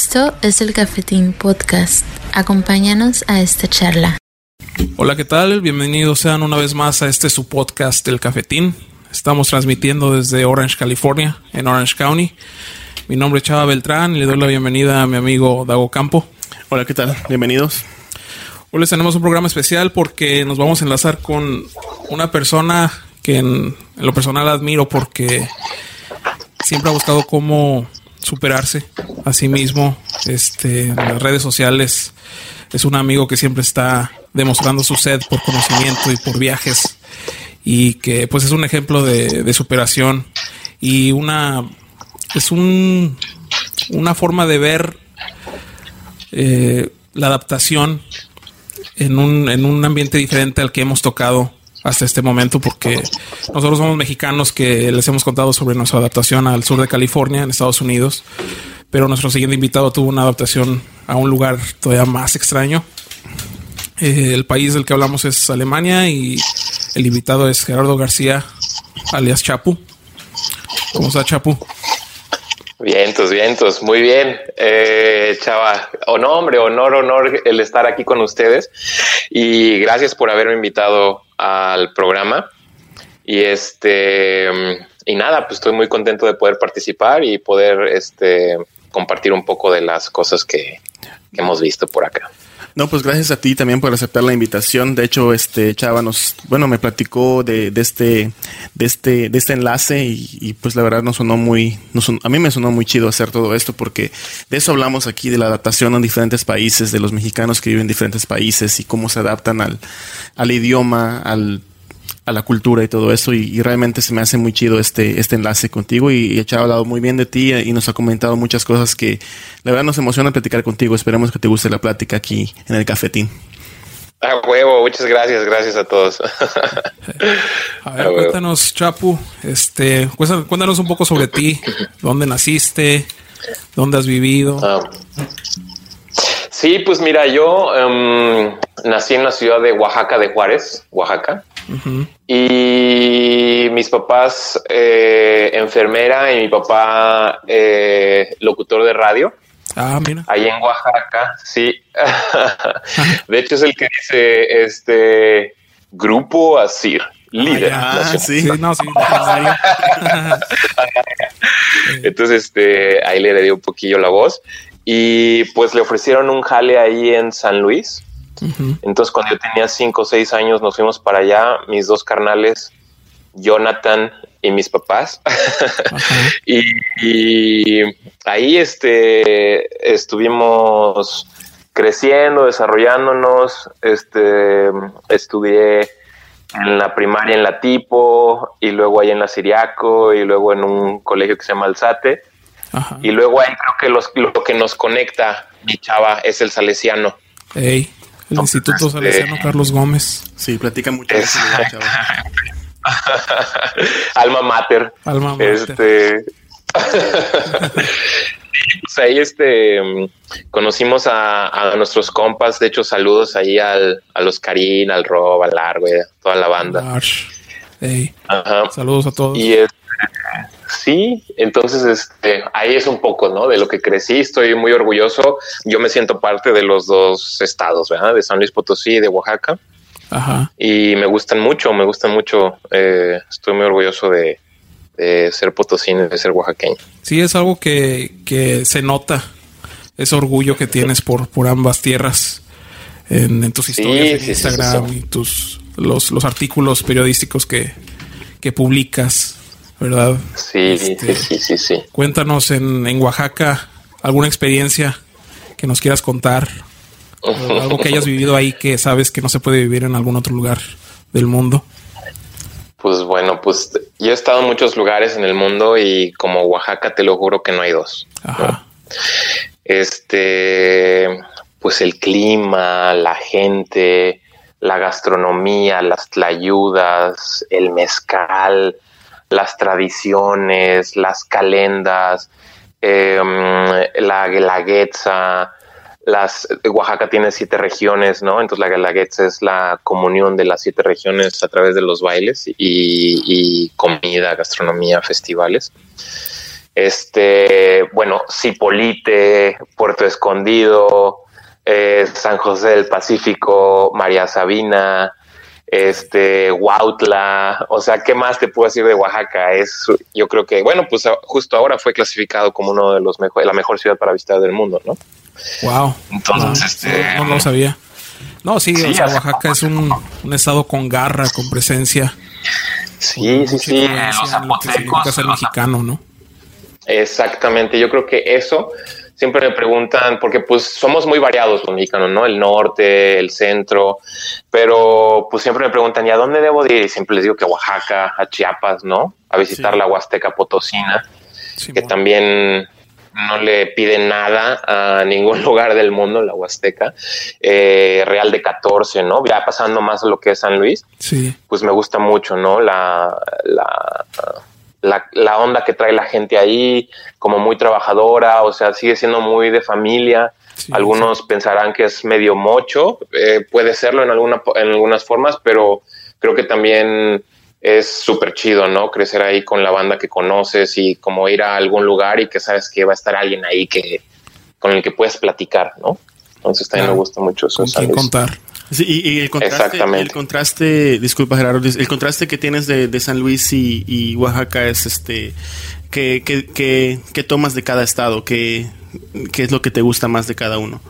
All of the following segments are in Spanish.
Esto es el Cafetín Podcast. Acompáñanos a esta charla. Hola, ¿qué tal? Bienvenidos sean una vez más a este su podcast El Cafetín. Estamos transmitiendo desde Orange, California, en Orange County. Mi nombre es Chava Beltrán y le doy la bienvenida a mi amigo Dago Campo. Hola, ¿qué tal? Bienvenidos. Hoy les tenemos un programa especial porque nos vamos a enlazar con una persona que en, en lo personal admiro porque siempre ha buscado cómo superarse a sí mismo este, las redes sociales. Es un amigo que siempre está demostrando su sed por conocimiento y por viajes y que pues es un ejemplo de, de superación y una es un una forma de ver eh, la adaptación en un, en un ambiente diferente al que hemos tocado hasta este momento porque nosotros somos mexicanos que les hemos contado sobre nuestra adaptación al sur de California en Estados Unidos, pero nuestro siguiente invitado tuvo una adaptación a un lugar todavía más extraño. Eh, el país del que hablamos es Alemania y el invitado es Gerardo García, alias Chapu. ¿Cómo está Chapu? Vientos, vientos, muy bien, eh, chava. no, hombre, honor, honor el estar aquí con ustedes y gracias por haberme invitado al programa. Y este, y nada, pues estoy muy contento de poder participar y poder este, compartir un poco de las cosas que, que hemos visto por acá. No, pues gracias a ti también por aceptar la invitación. De hecho, este Chava nos, bueno, me platicó de, de este, de este, de este enlace y, pues la verdad nos sonó muy, nos son, a mí me sonó muy chido hacer todo esto porque de eso hablamos aquí de la adaptación en diferentes países, de los mexicanos que viven en diferentes países y cómo se adaptan al, al idioma, al a la cultura y todo eso y, y, realmente se me hace muy chido este, este enlace contigo y, y ha hablado muy bien de ti y nos ha comentado muchas cosas que la verdad nos emociona platicar contigo. Esperemos que te guste la plática aquí en el cafetín. A huevo, muchas gracias, gracias a todos. a ver, a cuéntanos, Chapu, este, cuéntanos un poco sobre ti, dónde naciste, dónde has vivido. Ah. Sí, pues mira, yo um, nací en la ciudad de Oaxaca de Juárez, Oaxaca. Uh -huh. Y mis papás, eh, enfermera, y mi papá, eh, locutor de radio. Ah, mira. Ahí en Oaxaca, sí. de hecho, es el que dice este grupo Asir. Líder. Ah, sí, sí, no, sí. Entonces, este, ahí le di un poquillo la voz y pues le ofrecieron un jale ahí en San Luis. Uh -huh. Entonces, cuando yo tenía cinco o seis años, nos fuimos para allá, mis dos carnales, Jonathan y mis papás. Uh -huh. y, y, ahí este, estuvimos creciendo, desarrollándonos. Este, estudié en la primaria en la Tipo, y luego ahí en la Siriaco, y luego en un colegio que se llama Alzate. Ajá. Y luego ahí creo que los, lo que nos conecta, mi chava, es el salesiano. El Entonces, Instituto Salesiano este, Carlos Gómez. Sí, platica mucho. Es, eso, Alma mater. Alma mater. Este. pues ahí este conocimos a, a, nuestros compas, de hecho saludos ahí al, a los al Rob, al Largo, a toda la banda. Hey. Saludos a todos. Y este, Sí, entonces este, ahí es un poco, ¿no? De lo que crecí, estoy muy orgulloso. Yo me siento parte de los dos estados, ¿verdad? De San Luis Potosí y de Oaxaca. Ajá. Y me gustan mucho, me gustan mucho. Eh, estoy muy orgulloso de, de ser potosino y de ser oaxaqueño. Sí, es algo que, que se nota, ese orgullo que tienes por, por ambas tierras en, en tus historias sí, en sí, Instagram sí, y tus los, los artículos periodísticos que, que publicas. ¿Verdad? Sí, este, sí, sí, sí, Cuéntanos en, en, Oaxaca alguna experiencia que nos quieras contar, algo que hayas vivido ahí que sabes que no se puede vivir en algún otro lugar del mundo. Pues bueno, pues yo he estado en muchos lugares en el mundo y como Oaxaca te lo juro que no hay dos. Ajá. ¿no? Este, pues el clima, la gente, la gastronomía, las tlayudas, el mezcal, las tradiciones, las calendas, eh, la guelaguetza, las Oaxaca tiene siete regiones, ¿no? Entonces la guelaguetza es la comunión de las siete regiones a través de los bailes y, y comida, gastronomía, festivales. este, bueno, Cipolite, Puerto Escondido, eh, San José del Pacífico, María Sabina, este, Huautla, o sea, ¿qué más te puedo decir de Oaxaca? Es, yo creo que, bueno, pues justo ahora fue clasificado como uno de los mejores, la mejor ciudad para visitar del mundo, ¿no? Wow. Entonces, no, este, no, lo sabía. No, sí, o sea, Oaxaca es un, un, estado con garra, con presencia. Sí, sí, sí. Los ser mexicano, ¿no? Exactamente. Yo creo que eso siempre me preguntan, porque pues somos muy variados los mexicanos, ¿no? El norte, el centro, pero pues siempre me preguntan, ¿y a dónde debo ir? Y siempre les digo que a Oaxaca, a Chiapas, ¿no? A visitar la Huasteca Potosina, que también no le pide nada a ningún lugar del mundo, la Huasteca, eh, Real de 14, ¿no? Ya pasando más a lo que es San Luis, sí. pues me gusta mucho, ¿no? La, la, la, onda que trae la gente ahí, como muy trabajadora, o sea, sigue siendo muy de familia. Algunos pensarán que es medio mocho, eh, puede serlo en, alguna, en algunas formas, pero creo que también es súper chido, ¿no? Crecer ahí con la banda que conoces y como ir a algún lugar y que sabes que va a estar alguien ahí que con el que puedes platicar, ¿no? Entonces también me gusta mucho eso. Con contar. Y, el contraste, el contraste, disculpa Gerardo, el contraste que tienes de, San Luis y, Oaxaca es este, ¿qué, qué, tomas de cada estado? ¿Qué, ¿Qué es lo que te gusta más de cada uno?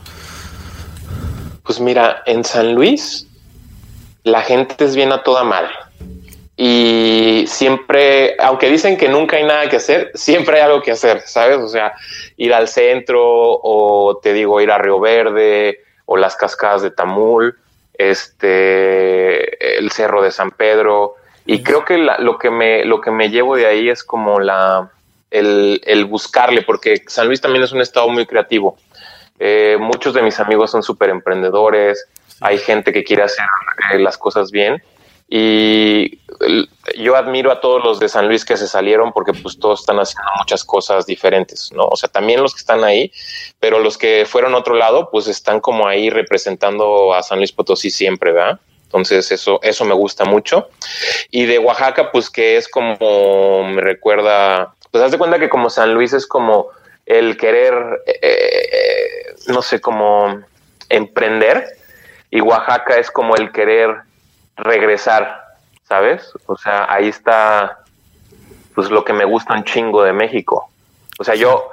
Pues mira, en San Luis la gente es bien a toda madre y siempre, aunque dicen que nunca hay nada que hacer, siempre hay algo que hacer, ¿sabes? O sea, ir al centro o te digo ir a Río Verde o las cascadas de Tamul, este, el cerro de San Pedro. Y creo que lo, que me, lo que me llevo de ahí es como la, el, el buscarle, porque San Luis también es un estado muy creativo. Eh, muchos de mis amigos son súper emprendedores, hay gente que quiere hacer eh, las cosas bien y yo admiro a todos los de San Luis que se salieron porque pues todos están haciendo muchas cosas diferentes, ¿no? O sea, también los que están ahí, pero los que fueron a otro lado pues están como ahí representando a San Luis Potosí siempre, ¿verdad? Entonces eso, eso me gusta mucho. Y de Oaxaca pues que es como me recuerda, pues haz de cuenta que como San Luis es como el querer, eh, eh, no sé, como emprender y Oaxaca es como el querer regresar, ¿sabes? O sea, ahí está pues lo que me gusta un chingo de México. O sea, yo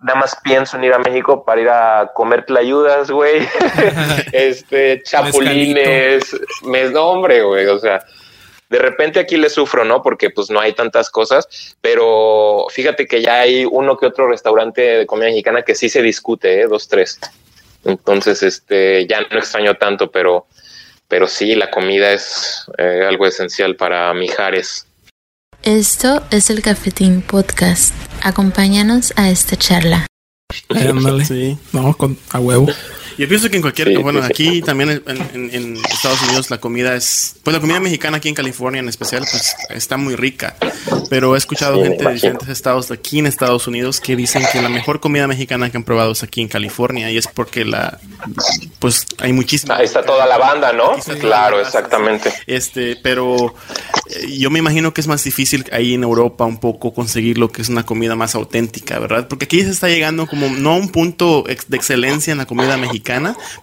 nada más pienso en ir a México para ir a comer tlayudas, güey. este, chapulines, me nombre, güey. O sea, de repente aquí le sufro, ¿no? Porque pues no hay tantas cosas, pero fíjate que ya hay uno que otro restaurante de comida mexicana que sí se discute, ¿eh? Dos, tres. Entonces, este, ya no extraño tanto, pero pero sí, la comida es eh, algo esencial para Mijares. Esto es el Cafetín Podcast. Acompáñanos a esta charla. sí. No, con, a huevo. Yo pienso que en cualquier, bueno, aquí también en, Estados Unidos la comida es, pues la comida mexicana aquí en California en especial, pues está muy rica. Pero he escuchado gente de diferentes estados de aquí en Estados Unidos que dicen que la mejor comida mexicana que han probado es aquí en California y es porque la, pues hay muchísima. Ahí está toda la banda, ¿no? Claro, exactamente. Este, pero eh, yo me imagino que es más difícil ahí en Europa un poco conseguir lo que es una comida más auténtica, ¿verdad? Porque aquí se está llegando como no a un punto de excelencia en la comida mexicana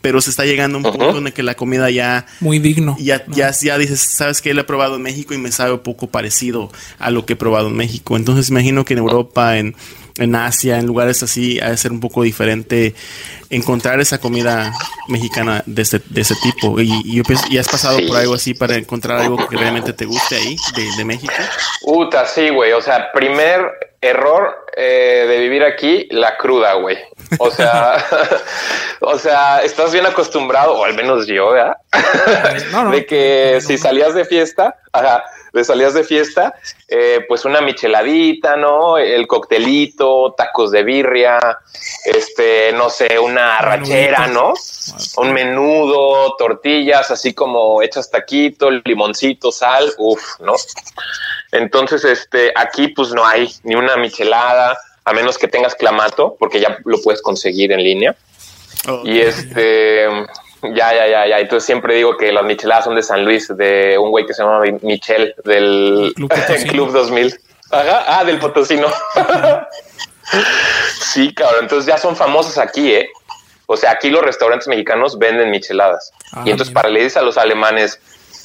pero se está llegando a un punto en el que la comida ya... Muy digno. Ya, ya, ya dices, sabes que lo he probado en México y me sabe un poco parecido a lo que he probado en México. Entonces imagino que en Europa, en, en Asia, en lugares así, ha de ser un poco diferente encontrar esa comida mexicana de ese, de ese tipo. Y, y, has pasado por algo así para encontrar algo que realmente te guste ahí, de, de México. Uta, sí, güey. O sea, primer error eh, de vivir aquí, la cruda, güey. O sea, o sea, estás bien acostumbrado, o al menos yo, ¿verdad? de que si salías de fiesta, ajá, de salías de fiesta, eh, pues una micheladita, ¿no? El coctelito, tacos de birria, este, no sé, una arrachera, ¿no? Un menudo, tortillas, así como hechas taquito, limoncito, sal, uff, ¿no? Entonces, este, aquí pues no hay ni una michelada, a menos que tengas clamato, porque ya lo puedes conseguir en línea. y este, ya, ya, ya, ya. Entonces siempre digo que las micheladas son de San Luis, de un güey que se llama Michel del Club, 2000. Ajá, ah, del potosino. sí, cabrón. Entonces ya son famosas aquí, ¿eh? O sea, aquí los restaurantes mexicanos venden micheladas. Ah, y entonces para le dices a los alemanes,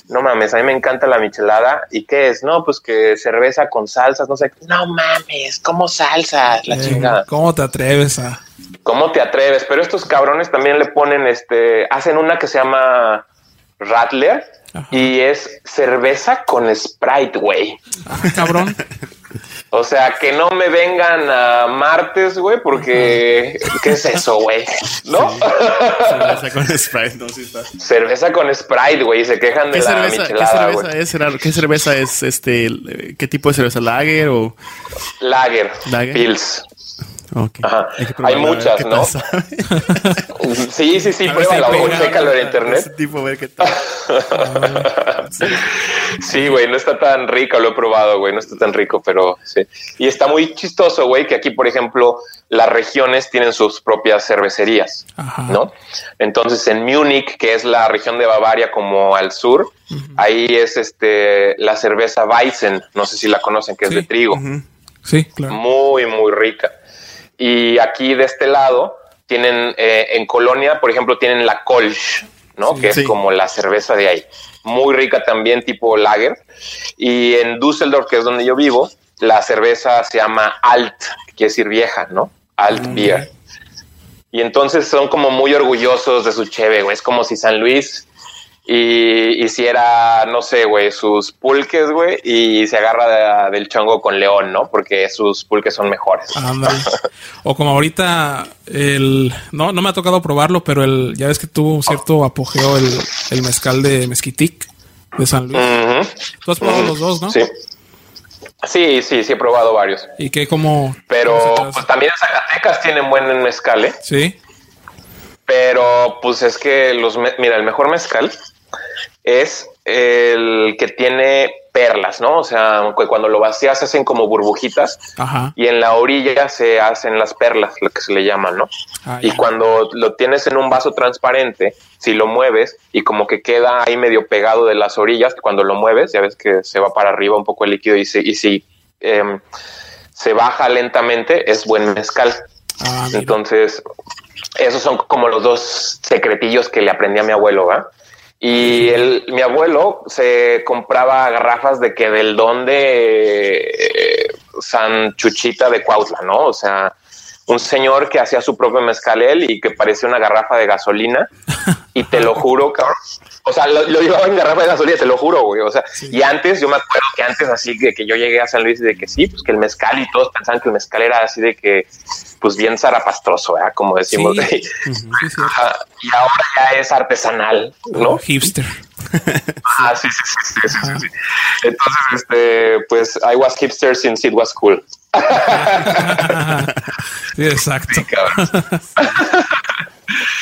no mames, a mí me encanta la michelada. ¿Y qué es? No, pues que cerveza con salsas, no sé. No mames, ¿cómo salsa? La eh, chingada. ¿Cómo te atreves a...? ¿Cómo te atreves? Pero estos cabrones también le ponen, este, hacen una que se llama Rattler y es cerveza con Sprite, güey. Ah, cabrón. O sea, que no me vengan a martes, güey, porque ¿qué es eso, güey? ¿No? Cerveza con Sprite, no, sí está. Cerveza con Sprite, güey, se quejan de la cerveza, ¿Qué cerveza es? ¿Qué cerveza es este? ¿Qué tipo de cerveza? ¿Lager o? Lager. Lager. Pils. Hay, muchas, ¿no? sí, sí, sí, pruébalo, chécalo en internet. tipo, ver qué tal. sí, güey, no está tan rico, lo he probado, güey, no está tan rico, pero sí. Y está muy chistoso, güey, que aquí, por ejemplo, las regiones tienen sus propias cervecerías, ¿no? Entonces, en Múnich, que es la región de Bavaria como al sur, ahí es este la cerveza Weizen, no sé si la conocen, que es de trigo. Sí, claro. Muy, muy rica. Y aquí de este lado tienen, eh, en Colonia, por ejemplo, tienen la Kolsch, ¿no? que es como la cerveza de ahí. Muy rica también, tipo lager. Y en Düsseldorf, que es donde yo vivo, la cerveza se llama Alt, que quiere decir vieja, ¿no? Alt mm, Beer. Y entonces son como muy orgullosos de su cheve, güey. Es como si San Luis y hiciera, no sé, güey, sus pulques, güey, y se agarra del chongo con león, ¿no? Porque sus pulques son mejores. o como ahorita, el. No, no me ha tocado probarlo, pero el. Ya ves que tuvo un cierto apogeo el, mezcal de Mezquitic de San Luis. Tú has probado los dos, ¿no? Sí. Sí, sí, sí he probado varios. ¿Y qué como? Pero pues también Zacatecas tienen buen mezcal, ¿eh? Sí. Pero pues es que los mira, el mezcal es el que tiene perlas, ¿no? O sea, cuando lo vacías se hacen como burbujitas y en la orilla se hacen las perlas, lo que se le llama, ¿no? Ah, y cuando lo tienes en un vaso transparente, si lo mueves y como que queda ahí medio pegado de las orillas, cuando lo mueves, ya ves que se va para arriba un poco el líquido y, y si em, se baja lentamente, es buen mezcal. Ah, Entonces, esos son como los dos secretillos que le aprendí a mi abuelo, ¿va? Y el, mi abuelo se compraba garrafas de que del don de eh, San Chuchita de Cuautla, ¿no? O sea, un señor que hacía su propio mezcal él y que parecía una garrafa de gasolina. Y te lo juro, cabrón. O sea, lo, llevaba en garrafa de gasolina, te lo juro, güey. O sea, y antes, yo me acuerdo que antes así de que yo llegué a San Luis y de que sí, pues que el mezcal y todos pensaban que el mezcal era así de que, pues bien zarapastroso, ¿eh? Como decimos. Sí. y ahora ya es artesanal, ¿no? hipster. ah, sí, sí, sí, sí, sí, Entonces, este, pues I was hipster since it was cool. sí, exacto.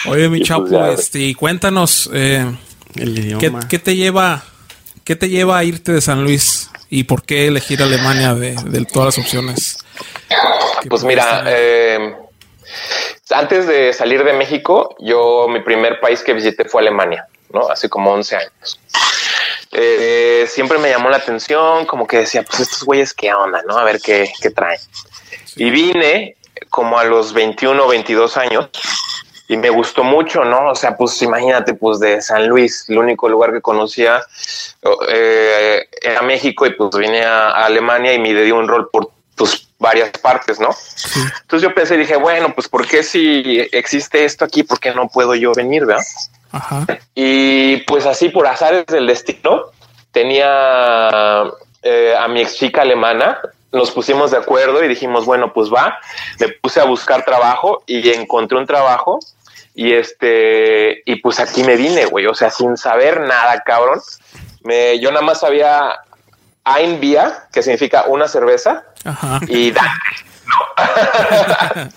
Oye, mi pues chapo, este, cuéntanos, eh, ¿qué, te lleva, ¿qué te lleva a irte de San Luis y por qué elegir Alemania de, todas las opciones? Pues mira, eh, antes de salir de México, yo mi primer país que visité fue Alemania, ¿no? Hace como 11 años. Eh, siempre me llamó la atención, como que decía, pues estos güeyes, ¿qué onda? ¿No? A ver qué, qué traen. Y vine como a los 21 o 22 años y me gustó mucho, ¿no? O sea, pues imagínate, pues de San Luis, el único lugar que conocía eh, era México y pues vine a, Alemania y me di un rol por pues varias partes, ¿no? Entonces yo pensé y dije, bueno, pues ¿por qué si existe esto aquí, por qué no puedo yo venir, verdad? Y pues así por azares del destino, tenía eh, a mi ex chica alemana, nos pusimos de acuerdo y dijimos, bueno, pues va, me puse a buscar trabajo y encontré un trabajo y este, y pues aquí me vine, güey, o sea, sin saber nada, cabrón. Me, yo nada más sabía Ein Bier, que significa una cerveza, y Dante,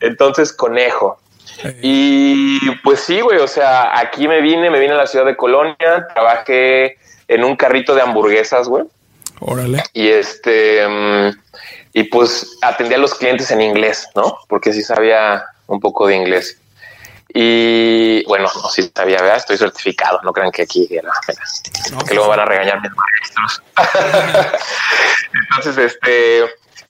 Entonces, conejo. Y pues sí, güey, o sea, aquí me vine, me vine a la ciudad de Colonia, trabajé en un carrito de hamburguesas, güey. Órale. Y este, mm, y pues atendía a los clientes en inglés, ¿no? Porque sí sabía un poco de inglés. Y bueno, no, si sabía, ¿verdad? estoy certificado, no crean que aquí era, que luego van a regañar mis maestros. Entonces, este,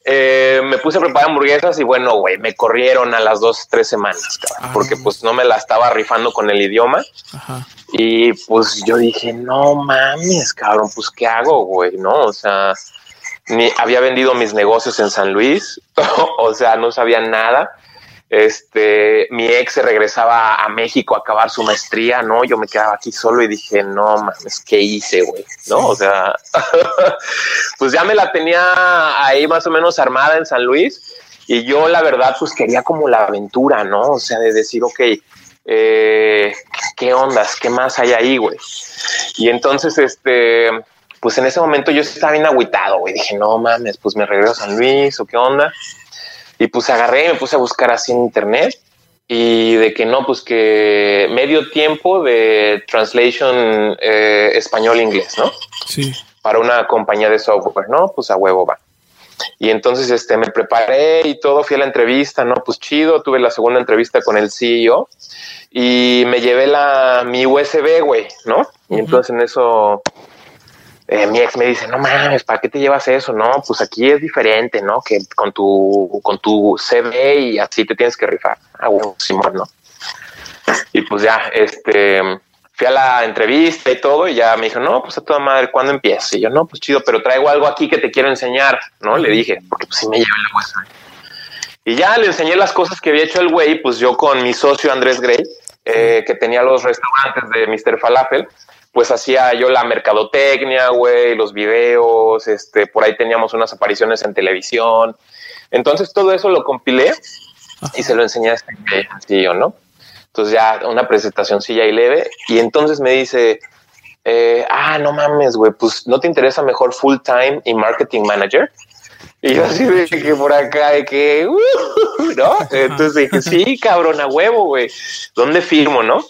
eh, me puse a preparar hamburguesas y bueno, güey, me corrieron a las dos, tres semanas, ah. porque pues no me la estaba rifando con el idioma. Y pues yo dije, no mames, cabrón, pues qué hago, güey, ¿no? O sea, ni había vendido mis negocios en San Luis, o sea, no sabía nada. Este, mi ex se regresaba a México a acabar su maestría, ¿no? Yo me quedaba aquí solo y dije, no mames, ¿qué hice, güey? ¿No? O sea, pues ya me la tenía ahí más o menos armada en San Luis y yo la verdad pues quería como la aventura, ¿no? O sea, de decir, ok, eh, ¿qué ondas? ¿Qué más hay ahí, güey? Y entonces, este, pues en ese momento yo estaba bien agüitado, güey. Dije, no mames, pues me regreso a San Luis o qué onda. Y pues agarré y me puse a buscar así en internet y de que no, pues que medio tiempo de translation eh, español-inglés, ¿no? Sí. Para una compañía de software, ¿no? Pues a huevo va. Y entonces este, me preparé y todo, fui a la entrevista, ¿no? Pues chido, tuve la segunda entrevista con el CEO y me llevé la, mi USB, güey, ¿no? Y entonces en eso eh, mi ex me dice, no mames, ¿para qué te llevas eso? No, pues aquí es diferente, ¿no? Que con tu, con tu CV y así te tienes que rifar. Ah, bueno, Simón, ¿no? Y pues ya, este, fui a la entrevista y todo y ya me dijo, no, pues a toda madre, ¿cuándo empieza? Y yo, no, pues chido, pero traigo algo aquí que te quiero enseñar, ¿no? Le dije, porque pues sí me llevé la huesa. Y ya le enseñé las cosas que había hecho el güey, pues yo con mi socio Andrés Gray, eh, que tenía los restaurantes de Mr. Falafel, pues hacía yo la mercadotecnia, güey, los videos, este, por ahí teníamos unas apariciones en televisión. Entonces todo eso lo compilé y se lo enseñé a este así o no. Entonces ya una presentación silla y leve. Y entonces me dice, eh, ah, no mames, güey, pues no te interesa mejor full time y marketing manager. Y yo así de que por acá, de que, uh, ¿no? Entonces dije, sí, cabrón, a huevo, güey. ¿Dónde firmo, no?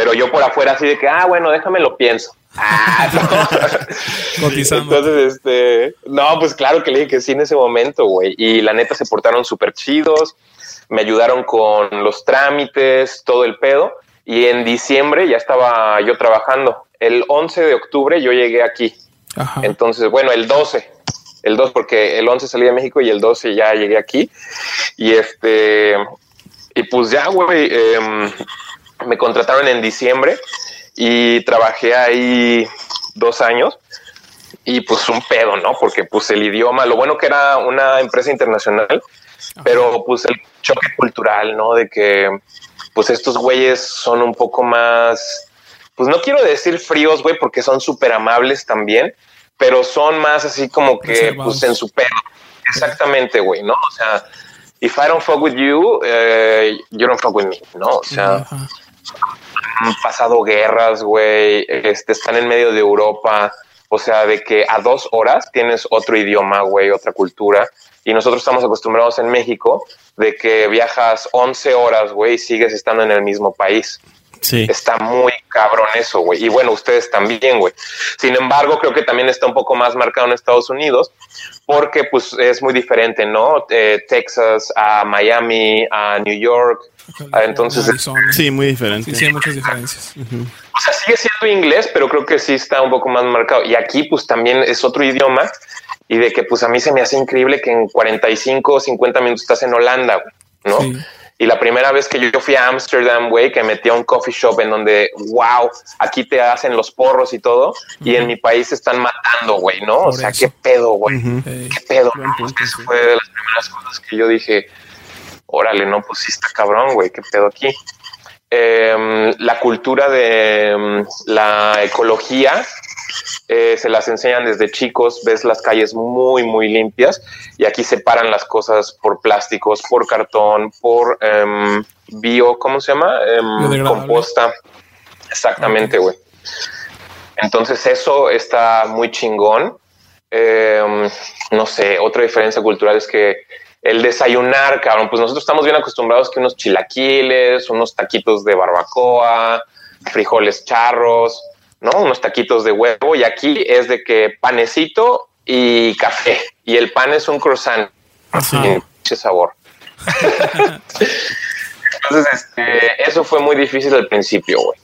Pero yo por afuera así de que, ah, bueno, déjame lo pienso. Ah, no. Entonces, este, no, pues claro que le dije que sí en ese momento, güey. Y la neta se portaron súper chidos, me ayudaron con los trámites, todo el pedo. Y en diciembre ya estaba yo trabajando. El 11 de octubre yo llegué aquí. Entonces, bueno, el 12, el 2, porque el 11 salí de México y el 12 ya llegué aquí. Y este, y pues ya, güey, eh, me contrataron en diciembre y trabajé ahí dos años y pues un pedo, ¿no? Porque pues el idioma, lo bueno que era una empresa internacional, pero pues el choque cultural, ¿no? De que pues estos güeyes son un poco más, pues no quiero decir fríos, güey, porque son súper amables también, pero son más así como que pues en su pedo. Exactamente, güey, ¿no? O sea, if I don't fuck with you, eh, you don't fuck with me, ¿no? O sea, han pasado guerras, güey, este, están en medio de Europa, o sea, de que a dos horas tienes otro idioma, güey, otra cultura, y nosotros estamos acostumbrados en México de que viajas 11 horas, güey, y sigues estando en el mismo país. Sí. Está muy cabrón eso, güey. Y bueno, ustedes también, güey. Sin embargo, creo que también está un poco más marcado en Estados Unidos porque pues es muy diferente, ¿no? Eh, Texas a Miami, a New York. Ah, entonces, sí, muy diferente. Sí, hay muchas diferencias. O sea, sigue siendo inglés, pero creo que sí está un poco más marcado. Y aquí pues también es otro idioma y de que pues a mí se me hace increíble que en 45 o 50 minutos estás en Holanda, ¿no? Y la primera vez que yo fui a Amsterdam, güey, que metí a un coffee shop en donde, wow, aquí te hacen los porros y todo, y en mi país están matando, güey, ¿no? o sea, qué pedo, güey. Qué pedo. Eso fue de las primeras cosas que yo dije, órale, no, pues sí está cabrón, güey, qué pedo aquí. Em, la cultura de em, la ecología eh, se las enseñan desde chicos, ves las calles muy, muy limpias y aquí separan las cosas por plásticos, por cartón, por em, bio, ¿cómo se llama? Composta. Exactamente, güey. Entonces eso está muy chingón. No sé, otra diferencia cultural es que el desayunar, cabrón, pues nosotros estamos bien acostumbrados que unos chilaquiles, unos taquitos de barbacoa, frijoles charros, ¿no? Unos taquitos de huevo y aquí es de que panecito y café y el pan es un croissant. Ese sabor. Entonces, este, eso fue muy difícil al principio, güey.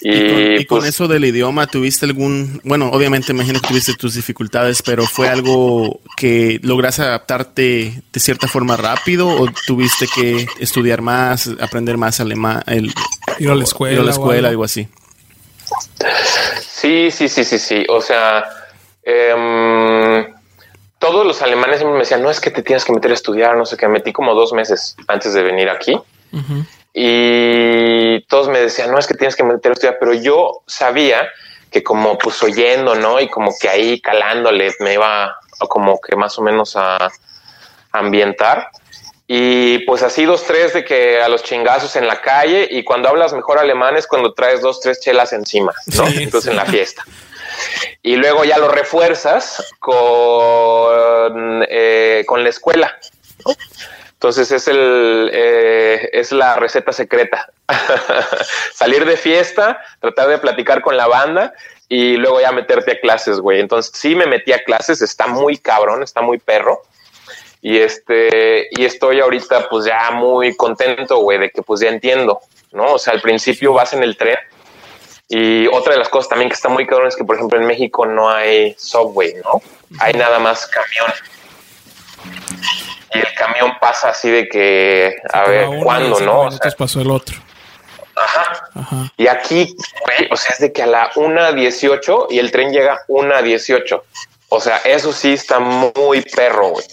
Y, con, pues eso del idioma, ¿tuviste algún, bueno, obviamente imagino que tuviste tus dificultades, pero fue algo que lograste adaptarte de cierta forma rápido o tuviste que estudiar más, aprender más alemán, el, ir a la escuela, ir a la escuela algo así? Sí, sí, sí, sí, sí. O sea, em, todos los alemanes me decían, no es que te tienes que meter a estudiar, no sé qué. Metí como dos meses antes de venir aquí. Y todos me decían, no es que tienes que meter a estudiar, pero yo sabía que como pues oyendo, ¿no? Y como que ahí calándole me iba como que más o menos a ambientar. Y pues así dos, tres de que a los chingazos en la calle y cuando hablas mejor alemán es cuando traes dos, tres chelas encima, ¿no? Entonces en la fiesta. Y luego ya lo refuerzas con, eh, con la escuela. Entonces es el eh, es la receta secreta. Salir de fiesta, tratar de platicar con la banda y luego ya meterte a clases, güey. Entonces sí me metí a clases, está muy cabrón, está muy perro y este, y estoy ahorita pues ya muy contento, güey, de que pues ya entiendo, ¿no? O sea, al principio vas en el tren y otra de las cosas también que está muy cabrón es que, por ejemplo, en México no hay subway, ¿no? Hay nada más camión. Y el camión pasa así de que, a ver, ¿cuándo, no? O sea, pasó el otro. Ajá. Ajá. Y aquí, güey, o sea, es de que a la 1.18 y el tren llega a 1.18. O sea, eso sí está muy perro, güey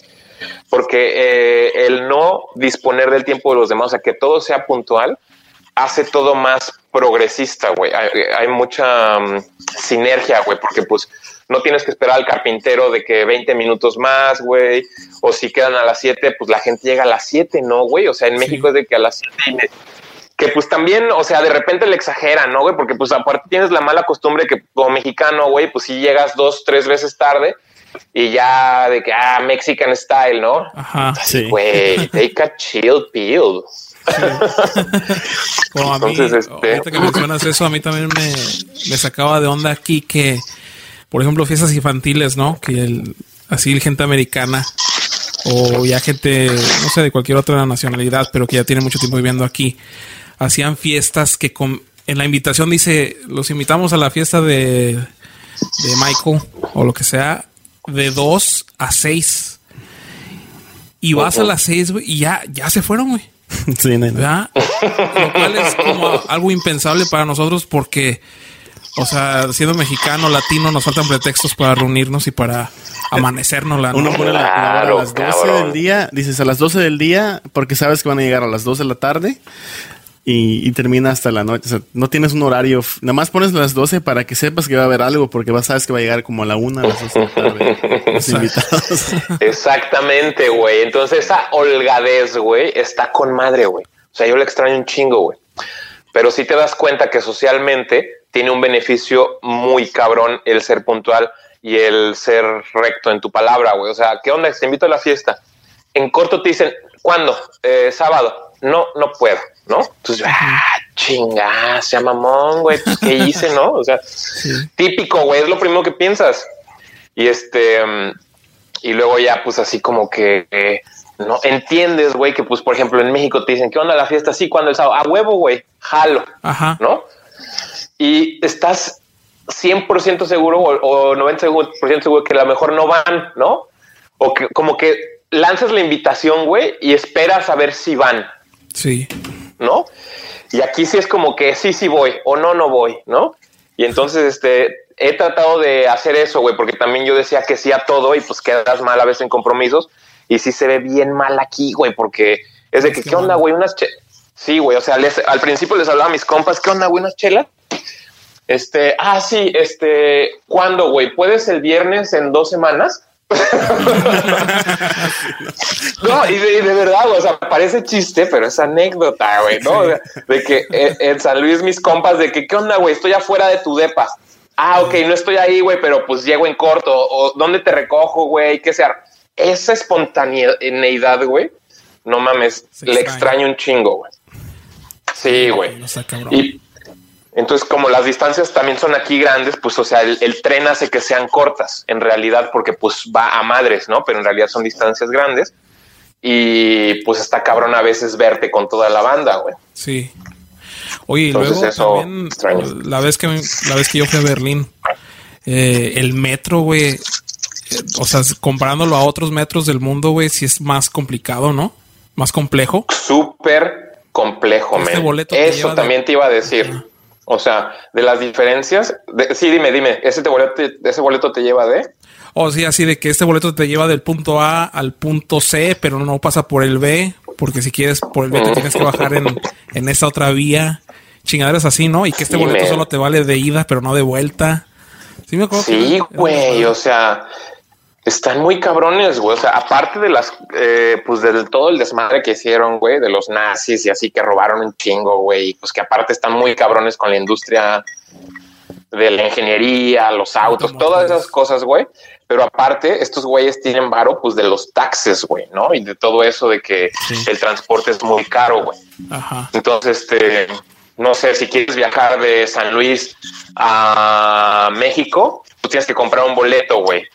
porque eh, el no disponer del tiempo de los demás, o sea, que todo sea puntual, hace todo más progresista, güey. Hay, mucha mm, sinergia, güey, porque pues no tienes que esperar al carpintero de que 20 minutos más, güey, o si quedan a las 7, pues la gente llega a las 7, ¿no, güey? O sea, en México es de que a las 7 que pues también, o sea, de repente le exageran, ¿no, güey? Porque pues aparte tienes la mala costumbre que como mexicano, güey, pues si llegas dos, tres veces tarde, y ya de que, ah, Mexican style, ¿no? Ajá, sí. Güey, take a chill pill. Como a mí, Entonces, este... que mencionas eso, a mí también me, me, sacaba de onda aquí que, por ejemplo, fiestas infantiles, ¿no? Que el, así gente americana o ya gente, no sé, de cualquier otra nacionalidad, pero que ya tiene mucho tiempo viviendo aquí, hacían fiestas que con, en la invitación dice, los invitamos a la fiesta de, de Michael o lo que sea, de 2 a 6. Y vas a las 6, güey, y ya, ya se fueron, güey. Sí, Lo cual es como algo impensable para nosotros porque, o sea, siendo mexicano, latino, nos faltan pretextos para reunirnos y para amanecernos la Uno pone la, a las 12 del día, dices a las 12 del día porque sabes que van a llegar a las 2 de la tarde y, termina hasta la noche. O sea, no tienes un horario. Nada más pones las 12 para que sepas que va a haber algo, porque vas sabes que va a llegar como a la 1, a las 2 de la tarde. los invitados. Exactamente, güey. Entonces esa holgadez, güey, está con madre, güey. O sea, yo le extraño un chingo, güey. Pero si te das cuenta que socialmente tiene un beneficio muy cabrón el ser puntual y el ser recto en tu palabra, güey. O sea, ¿qué onda? Te invito a la fiesta. En corto te dicen, ¿cuándo? Eh, sábado. No, no puedo ¿no? Entonces, ah, chinga, sea mamón, güey, pues, ¿qué hice, no? O sea, típico, güey, es lo primero que piensas. Y este, y luego ya, pues así como que eh, no entiendes, güey, que pues, por ejemplo, en México te dicen, ¿qué onda la fiesta? Sí, cuando el sábado, a huevo, güey, jalo, Ajá. ¿no? Y estás 100% seguro o, 90% seguro que a lo mejor no van, ¿no? O que como que lanzas la invitación, güey, y esperas a ver si van. Sí. ¿no? Y aquí sí es como que sí, sí voy o no, no voy, ¿no? Y entonces, este, he tratado de hacer eso, güey, porque también yo decía que sí a todo y pues quedas mal a veces en compromisos y sí se ve bien mal aquí, güey, porque es de que, ¿qué onda, güey? Unas chelas. Sí, güey, o sea, al principio les hablaba a mis compas, ¿qué onda, güey? Unas chelas. Este, ah, sí, este, ¿cuándo, güey? ¿Puedes el viernes en dos semanas? no, y de, verdad, o sea, parece chiste, pero es anécdota, güey, ¿no? De que en San Luis mis compas, de que, ¿qué onda, güey? Estoy afuera de tu depa. Ah, ok, no estoy ahí, güey, pero pues llego en corto. O ¿dónde te recojo, güey? ¿Qué sea? Esa espontaneidad, güey, no mames, le extraño un chingo, güey. Sí, güey. Y, entonces, como las distancias también son aquí grandes, pues, o sea, el, tren hace que sean cortas, en realidad, porque pues va a madres, ¿no? Pero en realidad son distancias grandes. y pues está cabrón a veces verte con toda la banda, güey. Sí. Oye, luego también, la vez que la vez que yo fui a Berlín, eh, el metro, güey, eh, o sea, comparándolo a otros metros del mundo, güey, sí es más complicado, ¿no? Más complejo. Súper complejo, este Eso también te iba a decir. O sea, de las diferencias. sí, dime, dime. Ese boleto, ese boleto te lleva de. O sí, así de que este boleto te lleva del punto A al punto C, pero no pasa por el B, porque si quieres por el B te tienes que bajar en, en esa otra vía. Chingaderas así, ¿no? Y que este boleto solo te vale de ida, pero no de vuelta. Sí, me acuerdo. Sí, güey, o sea, están muy cabrones, güey. O sea, aparte de las, eh, pues de todo el desmadre que hicieron, güey, de los nazis y así que robaron un chingo, güey. Pues que aparte están muy cabrones con la industria de la ingeniería, los autos, todas esas cosas, güey. Pero aparte, estos güeyes tienen varo, pues de los taxes, güey, ¿no? Y de todo eso de que el transporte es muy caro, güey. Ajá. Entonces, este, no sé, si quieres viajar de San Luis a México, tú tienes que comprar un boleto, güey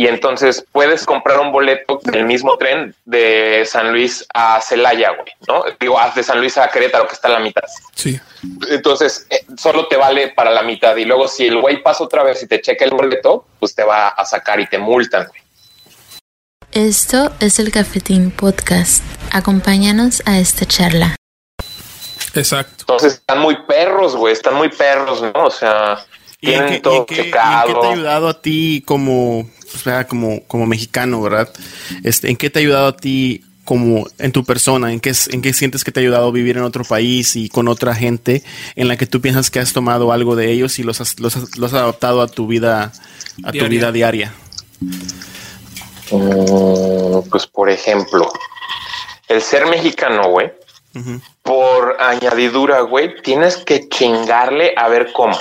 y entonces puedes comprar un boleto del mismo tren de San Luis a Celaya, güey, ¿no? Digo, de San Luis a Querétaro, que está a la mitad. Sí. Entonces, eh, solo te vale para la mitad. Y luego, si el güey pasa otra vez y te checa el boleto, pues te va a sacar y te multan, güey. Esto es el Cafetín Podcast. Acompáñanos a esta charla. Exacto. Entonces, están muy perros, güey, están muy perros, ¿no? O sea, tienen todo checado. ¿y qué te ha ayudado a ti como pues, como, como mexicano, ¿verdad? Este, ¿En qué te ha ayudado a ti como en tu persona? ¿En qué, ¿En qué sientes que te ha ayudado a vivir en otro país y con otra gente en la que tú piensas que has tomado algo de ellos y los has, los has, adaptado a tu vida, a tu vida diaria? Mm, pues por ejemplo, el ser mexicano, güey, por añadidura, güey, tienes que chingarle a ver cómo.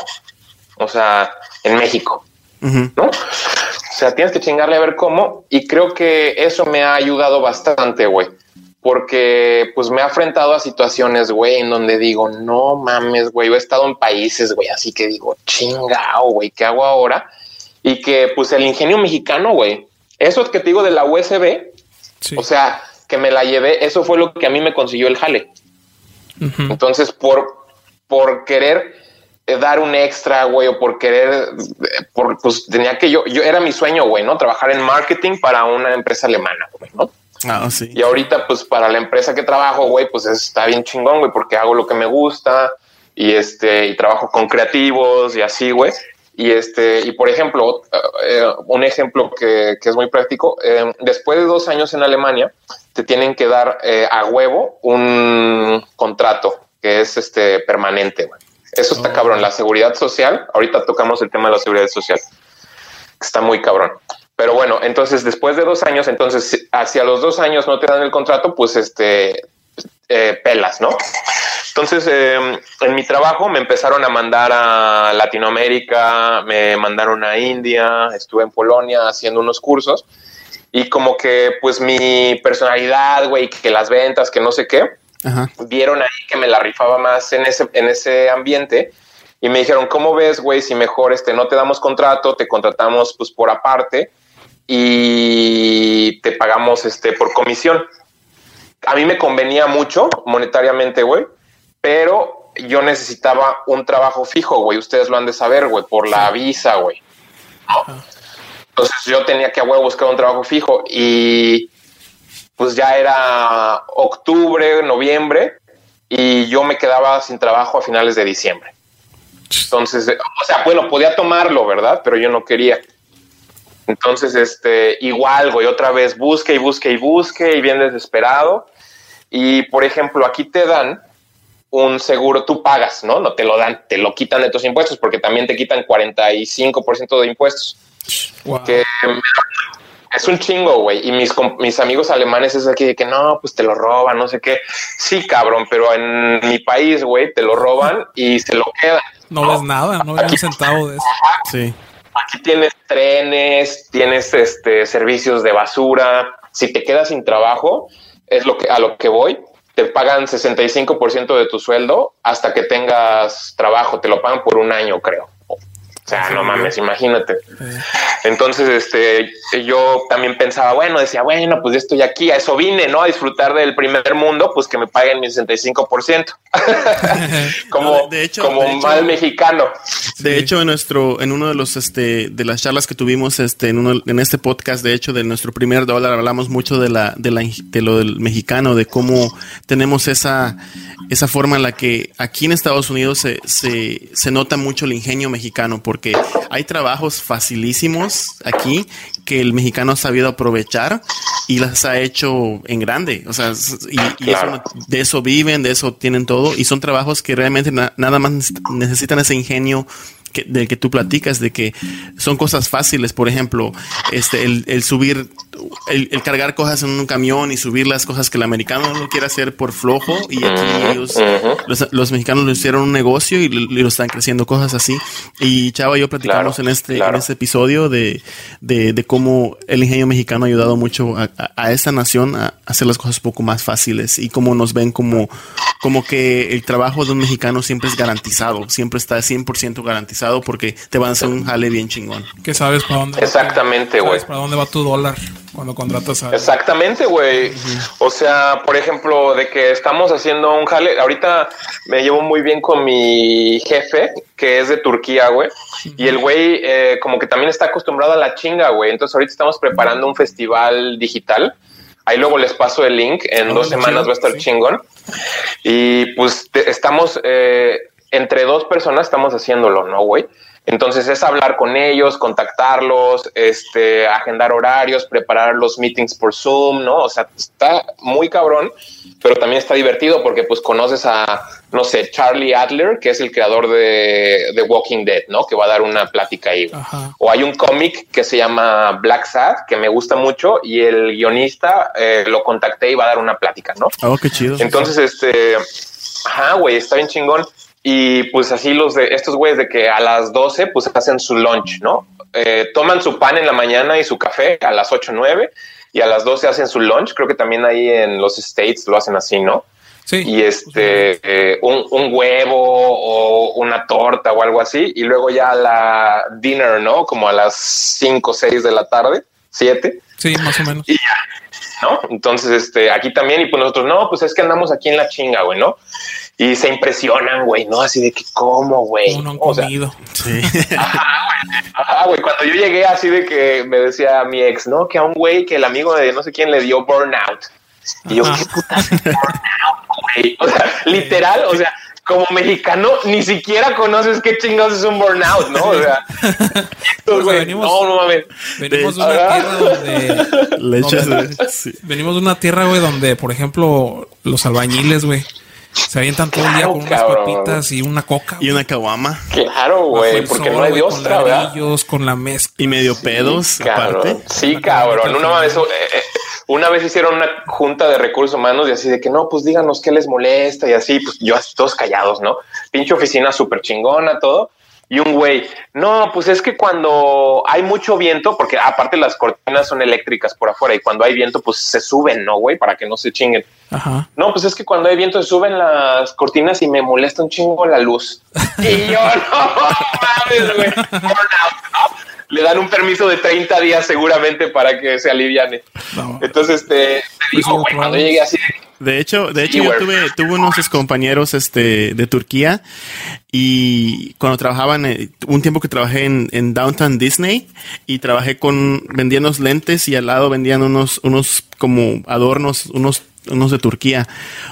O sea, en México, ¿no? O sea, tienes que chingarle a ver cómo. Y creo que eso me ha ayudado bastante, güey. Porque pues me ha enfrentado a situaciones, güey, en donde digo, no mames, güey, he estado en países, güey, así que digo, chingao, güey, ¿qué hago ahora? Y que pues el ingenio mexicano, güey, eso que te digo de la USB, o sea, que me la llevé, eso fue lo que a mí me consiguió el jale. Entonces, por, por querer dar un extra, güey, o por querer, por, pues tenía que yo, yo era mi sueño, güey, ¿no? Trabajar en marketing para una empresa alemana, güey, ¿no? Ah, sí. Y ahorita, pues para la empresa que trabajo, güey, pues está bien chingón, güey, porque hago lo que me gusta y este, y trabajo con creativos y así, güey. Y este, y por ejemplo, eh, un ejemplo que, que, es muy práctico, eh, después de dos años en Alemania, te tienen que dar a huevo un contrato que es este permanente, güey. Eso está cabrón. La seguridad social, ahorita tocamos el tema de la seguridad social. Está muy cabrón. Pero bueno, entonces después de dos años, entonces hacia los dos años no te dan el contrato, pues este eh, pelas, ¿no? Entonces em, en mi trabajo me empezaron a mandar a Latinoamérica, me mandaron a India, estuve en Polonia haciendo unos cursos y como que pues mi personalidad, güey, que las ventas, que no sé qué, vieron ahí que me la rifaba más en ese, en ese ambiente y me dijeron, ¿cómo ves, güey? Si mejor este, no te damos contrato, te contratamos pues por aparte y te pagamos este, por comisión. A mí me convenía mucho monetariamente, güey, pero yo necesitaba un trabajo fijo, güey. Ustedes lo han de saber, güey, por la visa, güey. Entonces yo tenía que a buscar un trabajo fijo y pues ya era octubre, noviembre, y yo me quedaba sin trabajo a finales de diciembre. Entonces, o sea, bueno, podía tomarlo, ¿verdad? Pero yo no quería. Entonces, este, igual, güey, otra vez busque y busque y busque y bien desesperado. Y, por ejemplo, aquí te dan un seguro, tú pagas, ¿no? No te lo dan, te lo quitan de tus impuestos porque también te quitan 45% de impuestos. Que es un chingo, güey. Y mis, mis amigos alemanes es aquí de que no, pues te lo roban, no sé qué. Sí, cabrón, pero en mi país, güey, te lo roban y se lo quedan. No, ves nada, no ves un centavo de eso. Sí. Aquí tienes trenes, tienes este servicios de basura. Si te quedas sin trabajo, es lo que a lo que voy. Te pagan 65% de tu sueldo hasta que tengas trabajo. Te lo pagan por un año, creo. O sea, no mames, imagínate. Entonces, este, yo también pensaba, bueno, decía, bueno, pues ya estoy aquí, a eso vine, ¿no? A disfrutar del primer mundo, pues que me paguen mi 65%. como de hecho, como mal mexicano. De hecho, en nuestro, en uno de los, este, de las charlas que tuvimos, este, en uno, en este podcast, de hecho, de nuestro primer dólar, hablamos mucho de la, de la, de lo del mexicano, de cómo tenemos esa, esa forma en la que aquí en Estados Unidos se, se, se nota mucho el ingenio mexicano, porque porque hay trabajos facilísimos aquí que el mexicano ha sabido aprovechar y las ha hecho en grande. O sea, y, de eso viven, de eso tienen todo y son trabajos que realmente nada más necesitan ese ingenio que, del que tú platicas, de que son cosas fáciles, por ejemplo, este, el, subir, el, cargar cosas en un camión y subir las cosas que el americano no quiere hacer por flojo y aquí ellos, los, mexicanos lo hicieron un negocio y lo, están creciendo, cosas así. Y Chava y yo platicamos en, este, en este episodio de, de, cómo el ingenio mexicano ha ayudado mucho a, a, esta nación a hacer las cosas un poco más fáciles y cómo nos ven como, como que el trabajo de un mexicano siempre es garantizado, siempre está 100% garantizado porque te van a hacer un jale bien chingón. Que sabes para dónde. Exactamente, güey. para dónde va tu dólar cuando contratas a. Exactamente, güey. O sea, por ejemplo, de que estamos haciendo un jale. Ahorita me llevo muy bien con mi jefe, que es de Turquía, güey. Y el güey, eh, como que también está acostumbrado a la chinga, güey. Entonces, ahorita estamos preparando un festival digital. Ahí luego les paso el link. En dos semanas va a estar chingón. Y pues estamos eh, entre dos personas estamos haciéndolo, ¿no, güey? Entonces es hablar con ellos, contactarlos, este, agendar horarios, preparar los meetings por Zoom, ¿no? O sea, está muy cabrón, pero también está divertido porque pues conoces a, no sé, Charlie Adler, que es el creador de, The Walking Dead, ¿no? Que va a dar una plática ahí. O hay un cómic que se llama Black Sad, que me gusta mucho, y el guionista eh, lo contacté y va a dar una plática, ¿no? Oh, qué chido. Entonces, este, ajá, güey, está bien chingón. Y pues así los de estos güeyes de que a las 12 pues hacen su lunch, ¿no? Eh, toman su pan en la mañana y su café a las 8 9 y a las 12 hacen su lunch. Creo que también ahí en los States lo hacen así, ¿no? Sí. Y este, eh, un, un, huevo o una torta o algo así. Y luego ya la dinner, ¿no? Como a las 5 6 de la tarde, 7. Sí, más o menos. Y ya, ¿no? Entonces, este, aquí también, y pues nosotros, no, pues es que andamos aquí en la chinga, güey, ¿no? Y se impresionan, güey, ¿no? Así de que, ¿cómo, güey? No han comido. sí. Ajá, güey. Cuando yo llegué así de que me decía mi ex, ¿no? Que a un güey que el amigo de no sé quién le dio burnout. Y yo, ¿qué puta burnout, güey? O sea, literal, o sea, como mexicano ni siquiera conoces qué chingados es un burnout, ¿no? O sea, venimos, no, no mames. Venimos de una tierra donde, venimos de una tierra, güey, donde, por ejemplo, los albañiles, güey, se avientan todo el día con unas papitas y una coca. Y una caguama. Claro, güey, porque no hay de ostra, ¿verdad? Con la mezcla. Y medio pedos, aparte. Sí, cabrón. Una vez, eh, eh, una vez hicieron una junta de recursos humanos y así de que no, pues díganos qué les molesta y así, pues yo todos callados, ¿no? Pinche oficina súper chingona, todo y un güey, no, pues es que cuando hay mucho viento, porque aparte las cortinas son eléctricas por afuera y cuando hay viento, pues se suben, ¿no, güey? Para que no se chinguen. Ajá. No, pues es que cuando hay viento se suben las cortinas y me molesta un chingo la luz. y yo, no mames, güey. Le dan un permiso de 30 días seguramente para que se aliviane. Entonces, este, güey, cuando llegué así de hecho, de hecho, yo tuve, tuve unos compañeros este, de Turquía y cuando trabajaban, eh, un tiempo que trabajé en, en Downtown Disney y trabajé con vendiendo lentes y al lado vendían unos, unos como adornos, unos unos de Turquía.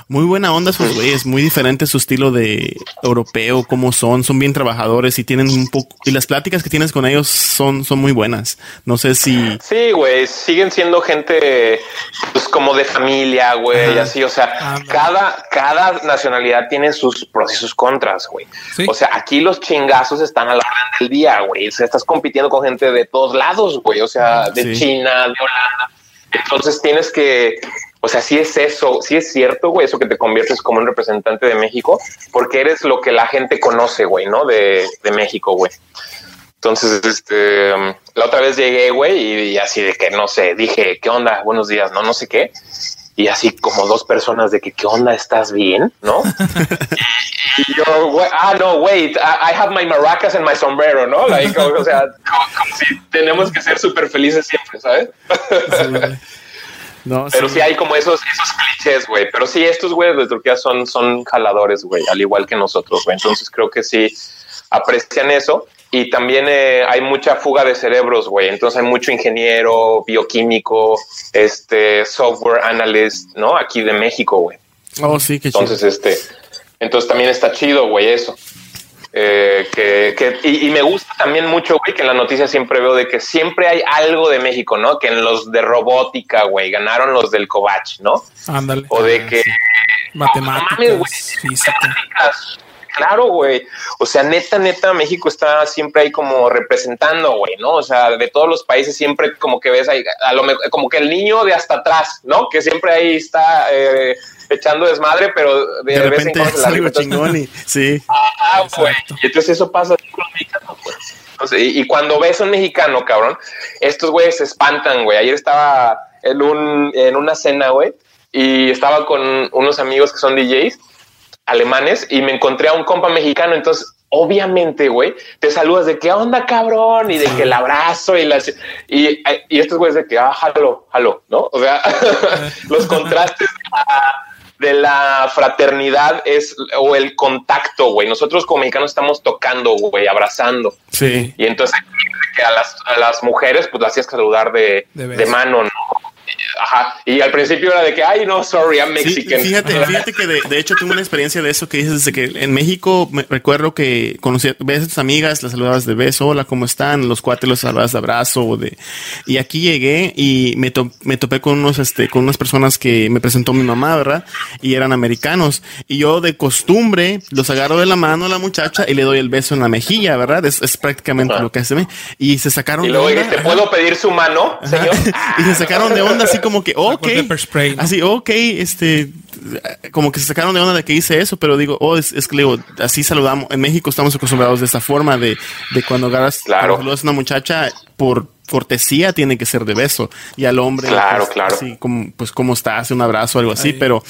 Muy buena onda sus güeyes, muy diferente su estilo de europeo, como son, son bien trabajadores y tienen un poco, y las pláticas que tienes con ellos son, son muy buenas. No sé si... Sí, güey, siguen siendo gente pues como de familia, güey, así, o sea, cada, cada nacionalidad tiene sus pros y sus contras, güey. O sea, aquí los chingazos están a la orden del día, güey. O sea, estás compitiendo con gente de todos lados, güey, o sea, de China, de Holanda. Entonces tienes que o sea, sí es eso, sí es cierto, güey, eso que te conviertes como un representante de México, porque eres lo que la gente conoce, güey, ¿no? De, de México, güey. Entonces, este, la otra vez llegué, güey, y, así de que no sé, dije, ¿qué onda? Buenos días, no, no sé qué. y así como dos personas de que, ¿qué onda? ¿Estás bien? ¿No? y yo, ah, no, wait, I, have my maracas and my sombrero, ¿no? o sea, como, si tenemos que ser súper felices siempre, ¿sabes? No, pero sí. hay como esos, esos clichés, güey. Pero sí, estos güeyes de Turquía son, son jaladores, güey, al igual que nosotros, güey. Entonces creo que sí aprecian eso. Y también eh, hay mucha fuga de cerebros, güey. Entonces hay mucho ingeniero, bioquímico, este, software analyst, ¿no? Aquí de México, güey. Oh, sí, qué chido. Entonces, este, entonces también está chido, güey, eso. Eh, que, que y, me gusta también mucho, güey, que en la noticia siempre veo de que siempre hay algo de México, ¿no? Que en los de robótica, güey, ganaron los del Covach, ¿no? Ándale. O de que... Matemáticas, física. Claro, güey. O sea, neta, neta, México está siempre ahí como representando, güey, ¿no? O sea, de todos los países siempre como que ves ahí, a lo mejor, como que el niño de hasta atrás, ¿no? Que siempre ahí está eh, echando desmadre, pero de, de vez en cuando la chingón y, sí. Ah, güey. Y entonces eso pasa con los mexicanos, güey. y, y, cuando ves a un mexicano, cabrón, estos güeyes se espantan, güey. Ayer estaba en, un, en una cena, güey, y estaba con unos amigos que son DJs alemanes y me encontré a un compa mexicano. Entonces, obviamente, güey, te saludas de qué onda, cabrón, y de que el abrazo y las y, y estos güeyes de que, ah, jalo, jalo, ¿no? O sea, los contrastes de la fraternidad es o el contacto, güey. Nosotros como mexicanos estamos tocando, güey, abrazando. Sí. Y entonces a las, a las mujeres, pues las hacías saludar de, de mano, ¿no? Ajá. Y al principio era de que, ay, no, sorry, I'm Mexican. fíjate, fíjate que de, hecho tuve una experiencia de eso que dices desde que en México me recuerdo que conocí, ves a tus amigas, las saludabas de beso, hola, ¿cómo están? Los cuates los saludabas de abrazo. De, y aquí llegué y me, me topé con unos, este, con unas personas que me presentó mi mamá, ¿verdad? Y eran americanos. Y yo de costumbre los agarro de la mano a la muchacha y le doy el beso en la mejilla, ¿verdad? Es, es prácticamente lo que hace. Y se sacaron y luego, de ¿te puedo pedir su mano, señor? y se sacaron de onda así como que, ok. Así, ok, este, como que se sacaron de onda de que hice eso, pero digo, oh, es, es que digo, así saludamos. En México estamos acostumbrados de esta forma de, de cuando agarras, claro. cuando a una muchacha por cortesía tiene que ser de beso y al hombre claro pues, claro. así como pues cómo está hace un abrazo algo así pero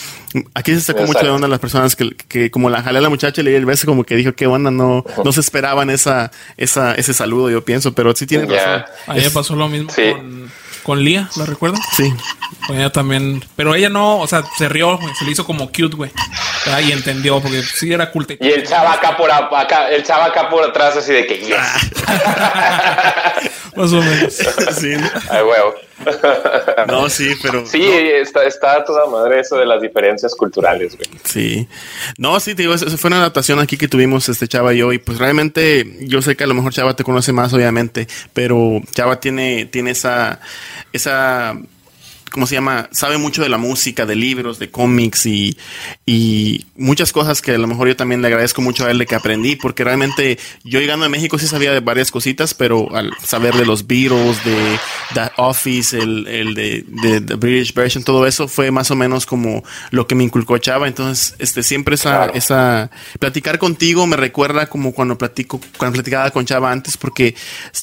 aquí se sacó mucho de onda las personas que, que como la jalé a la muchacha y le di el beso como que dijo qué onda no no se esperaban esa esa ese saludo yo pienso pero sí tiene razón. A me pasó lo mismo con con Lía, ¿la recuerdo? Sí. Con ella también. Pero ella no, o sea, se rió, Se le hizo como cute, güey. Y entendió, porque sí era culte. Y el chava acá por acá, el chava acá por atrás, así de que yes. Más o menos. Sí. Ay, huevo. No, sí, pero. Sí, está, está toda madre eso de las diferencias culturales, güey. Sí. No, sí, te digo, eso fue una adaptación aquí que tuvimos este Chava y yo. Y pues realmente, yo sé que a lo mejor Chava te conoce más, obviamente, pero Chava tiene, tiene esa, esa ¿cómo se llama? Sabe mucho de la música, de libros, de cómics y, y, muchas cosas que a lo mejor yo también le agradezco mucho a él de que aprendí, porque realmente yo llegando a México sí sabía de varias cositas, pero al saber de los Beatles, de The Office, el, el de, The British Version, todo eso fue más o menos como lo que me inculcó Chava. Entonces, este, siempre esa, esa, platicar contigo me recuerda como cuando platico, cuando platicaba con Chava antes, porque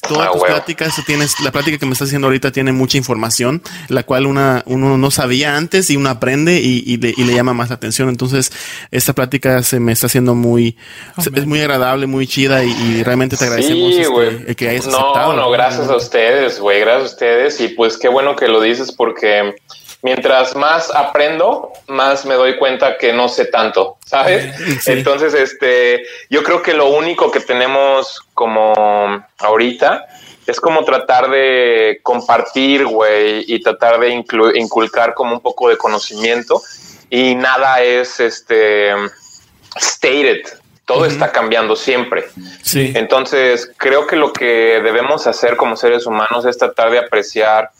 todas ah, tus pláticas, tienes, la plática que me estás haciendo ahorita tiene mucha información, la cual uno no sabía antes y uno aprende y, le, llama más la atención. Entonces, esta plática se me está haciendo muy, es muy agradable, muy chida y, realmente te agradecemos este, que hayas no, No, gracias a ustedes, güey, gracias a ustedes. Y pues qué bueno que lo dices porque mientras más aprendo, más me doy cuenta que no sé tanto, ¿sabes? Entonces, este, yo creo que lo único que tenemos como ahorita es como tratar de compartir, güey, y tratar de inculcar como un poco de conocimiento y nada es este stated. Todo está cambiando siempre. Sí. Entonces, creo que lo que debemos hacer como seres humanos es tratar de apreciar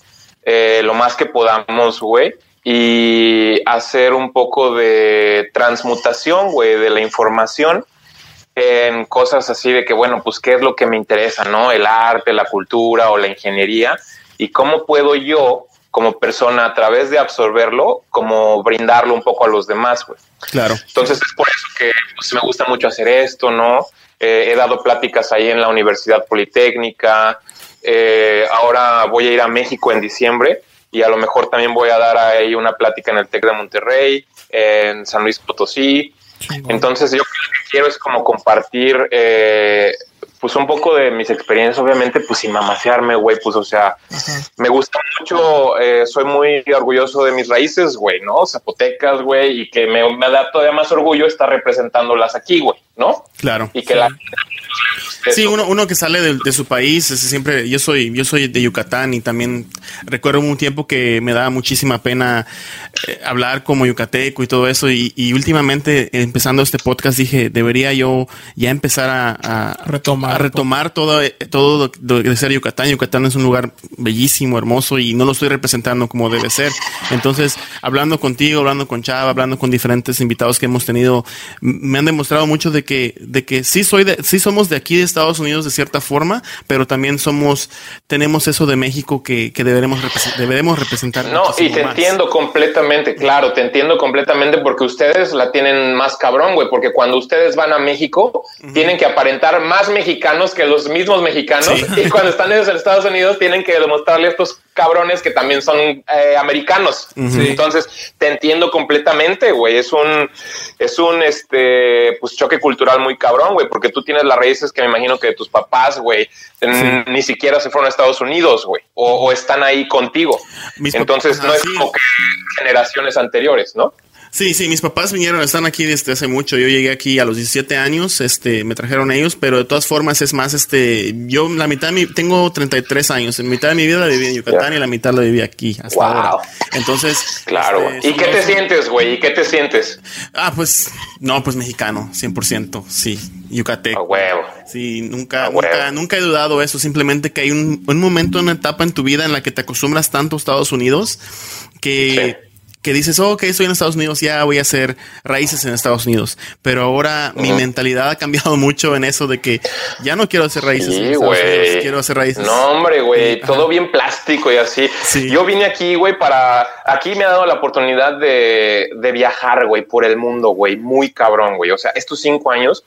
eh, lo más que podamos, güey, y hacer un poco de transmutación, güey, de la información en cosas así de que, bueno, pues qué es lo que me interesa, ¿no? El arte, la cultura o la ingeniería y cómo puedo yo como persona a través de absorberlo, como brindarlo un poco a los demás, güey. Claro. Entonces es por eso que pues, me gusta mucho hacer esto, ¿no? Eh, he dado pláticas ahí en la Universidad Politécnica. Eh, ahora voy a ir a México en diciembre y a lo mejor también voy a dar ahí una plática en el TEC de Monterrey, en San Luis Potosí. Entonces yo lo que quiero es como compartir eh, pues un poco de mis experiencias, obviamente, pues sin mamasearme, güey, pues o sea, me gusta mucho, eh, soy muy orgulloso de mis raíces, güey, ¿no? Zapotecas, güey, y que me, da todavía más orgullo estar representándolas aquí, güey, ¿no? Claro. Y que la Sí, uno, uno que sale de, su país, siempre, yo soy, yo soy de Yucatán y también recuerdo un tiempo que me daba muchísima pena eh, hablar como yucateco y todo eso. Y, últimamente, empezando este podcast, dije, debería yo ya empezar a, retomar, a retomar todo, todo de ser Yucatán. Yucatán es un lugar bellísimo, hermoso y no lo estoy representando como debe ser. Entonces, hablando contigo, hablando con Chava, hablando con diferentes invitados que hemos tenido, me han demostrado mucho de que, de que sí soy de, sí somos de aquí de Estados Unidos de cierta forma, pero también somos, tenemos eso de México que, que deberemos, deberemos representar. No, y te entiendo completamente, claro, te entiendo completamente porque ustedes la tienen más cabrón, güey, porque cuando ustedes van a México, tienen que aparentar más mexicanos que los mismos mexicanos, y cuando están en Estados Unidos, tienen que demostrarle a estos cabrones que también son eh, americanos. Entonces, te entiendo completamente, güey. Es un, es un, este, pues choque cultural muy cabrón, güey, porque tú tienes las raíces que me imagino que de tus papás, güey, ni siquiera se fueron a Estados Unidos, güey, o, están ahí contigo. Entonces, no es como que generaciones anteriores, ¿no? Sí, sí, mis papás vinieron, están aquí desde hace mucho. Yo llegué aquí a los 17 años, este, me trajeron ellos, pero de todas formas es más, este, yo la mitad de mi, tengo 33 años, en mitad de mi vida la viví en Yucatán y la mitad la viví aquí hasta ahora. Entonces, claro. Este, ¿Y qué te sientes, güey? ¿Y qué te sientes? Ah, pues, no, pues mexicano, 100%, sí, yucateco. A huevo. Sí, nunca, nunca, nunca he dudado eso, simplemente que hay un, un momento, una etapa en tu vida en la que te acostumbras tanto a Estados Unidos que que dices, oh, ok, estoy en Estados Unidos, ya voy a hacer raíces en Estados Unidos. Pero ahora mi mentalidad ha cambiado mucho en eso de que ya no quiero hacer raíces en Estados Unidos, quiero hacer raíces. No, hombre, güey, todo bien plástico y así. Yo vine aquí, güey, para. Aquí me ha dado la oportunidad de, de viajar, güey, por el mundo, güey, muy cabrón, güey. O sea, estos cinco años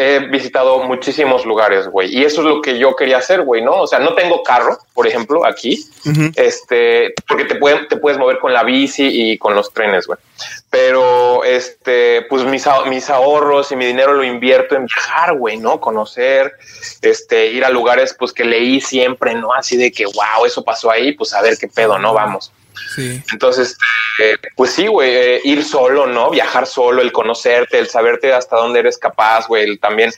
he visitado muchísimos lugares, güey. Y eso es lo que yo quería hacer, güey, ¿no? O sea, no tengo carro, por ejemplo, aquí, este, porque te, pueden, te puedes mover con la bici y con los trenes, güey. Pero, este, pues mis, mis ahorros y mi dinero lo invierto en viajar, güey, ¿no? Conocer, este, ir a lugares, pues que leí siempre, ¿no? Así de que, wow, eso pasó ahí, pues a ver qué pedo, ¿no? Vamos. Entonces, eh, pues sí, güey, eh, ir solo, ¿no? Viajar solo, el conocerte, el saberte hasta dónde eres capaz, güey, el también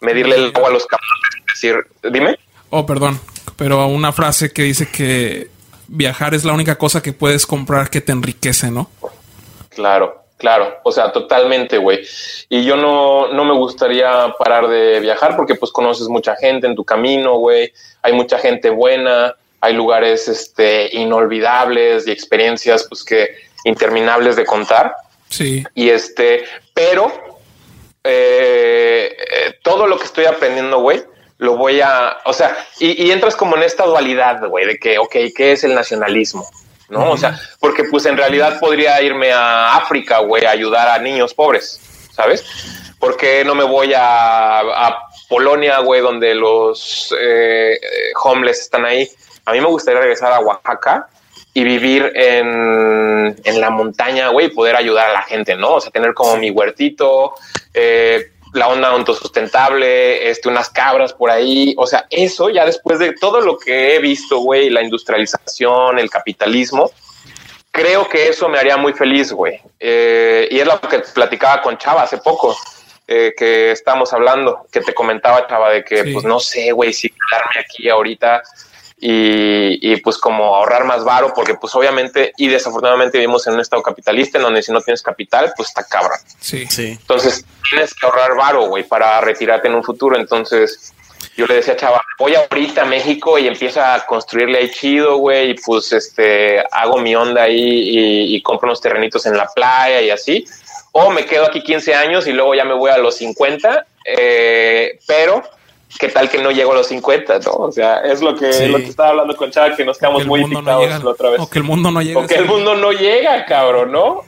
medirle el agua a los camotes, decir, dime. Oh, perdón, pero una frase que dice que viajar es la única cosa que puedes comprar que te enriquece, ¿no? Claro, claro, o sea, totalmente, güey. Y yo no, no me gustaría parar de viajar porque pues conoces mucha gente en tu camino, güey, hay mucha gente buena, hay lugares este, inolvidables y experiencias pues que interminables de contar. Sí. Y este, pero eh, eh, todo lo que estoy aprendiendo, güey, lo voy a, o sea, y, entras como en esta dualidad, güey, de que, ok, ¿qué es el nacionalismo? ¿No? O sea, porque pues en realidad podría irme a África, güey, a ayudar a niños pobres, ¿sabes? porque no me voy a, a Polonia, güey, donde los eh, homeless están ahí? A mí me gustaría regresar a Oaxaca y vivir en, en la montaña, güey, y poder ayudar a la gente, ¿no? O sea, tener como mi huertito, eh, la onda autosustentable, este, unas cabras por ahí. O sea, eso ya después de todo lo que he visto, güey, la industrialización, el capitalismo, creo que eso me haría muy feliz, güey. Eh, y es lo que platicaba con Chava hace poco. Eh, que estamos hablando, que te comentaba, Chava, de que, pues no sé, güey, si quedarme aquí ahorita y, pues como ahorrar más varo, porque pues obviamente y desafortunadamente vivimos en un estado capitalista en donde si no tienes capital, pues está cabra. Sí, sí. Entonces tienes que ahorrar varo, güey, para retirarte en un futuro. Entonces yo le decía, chava, voy ahorita a México y empiezo a construirle ahí chido, güey, y pues este, hago mi onda ahí y, y compro unos terrenitos en la playa y así. O me quedo aquí 15 años y luego ya me voy a los 50, eh, pero qué tal que no llego a los 50, ¿no? O sea, es lo que, lo que estaba hablando con Chava, que nos quedamos muy picados la otra vez. O que el mundo no llega. O que el mundo no llega, cabrón, ¿no?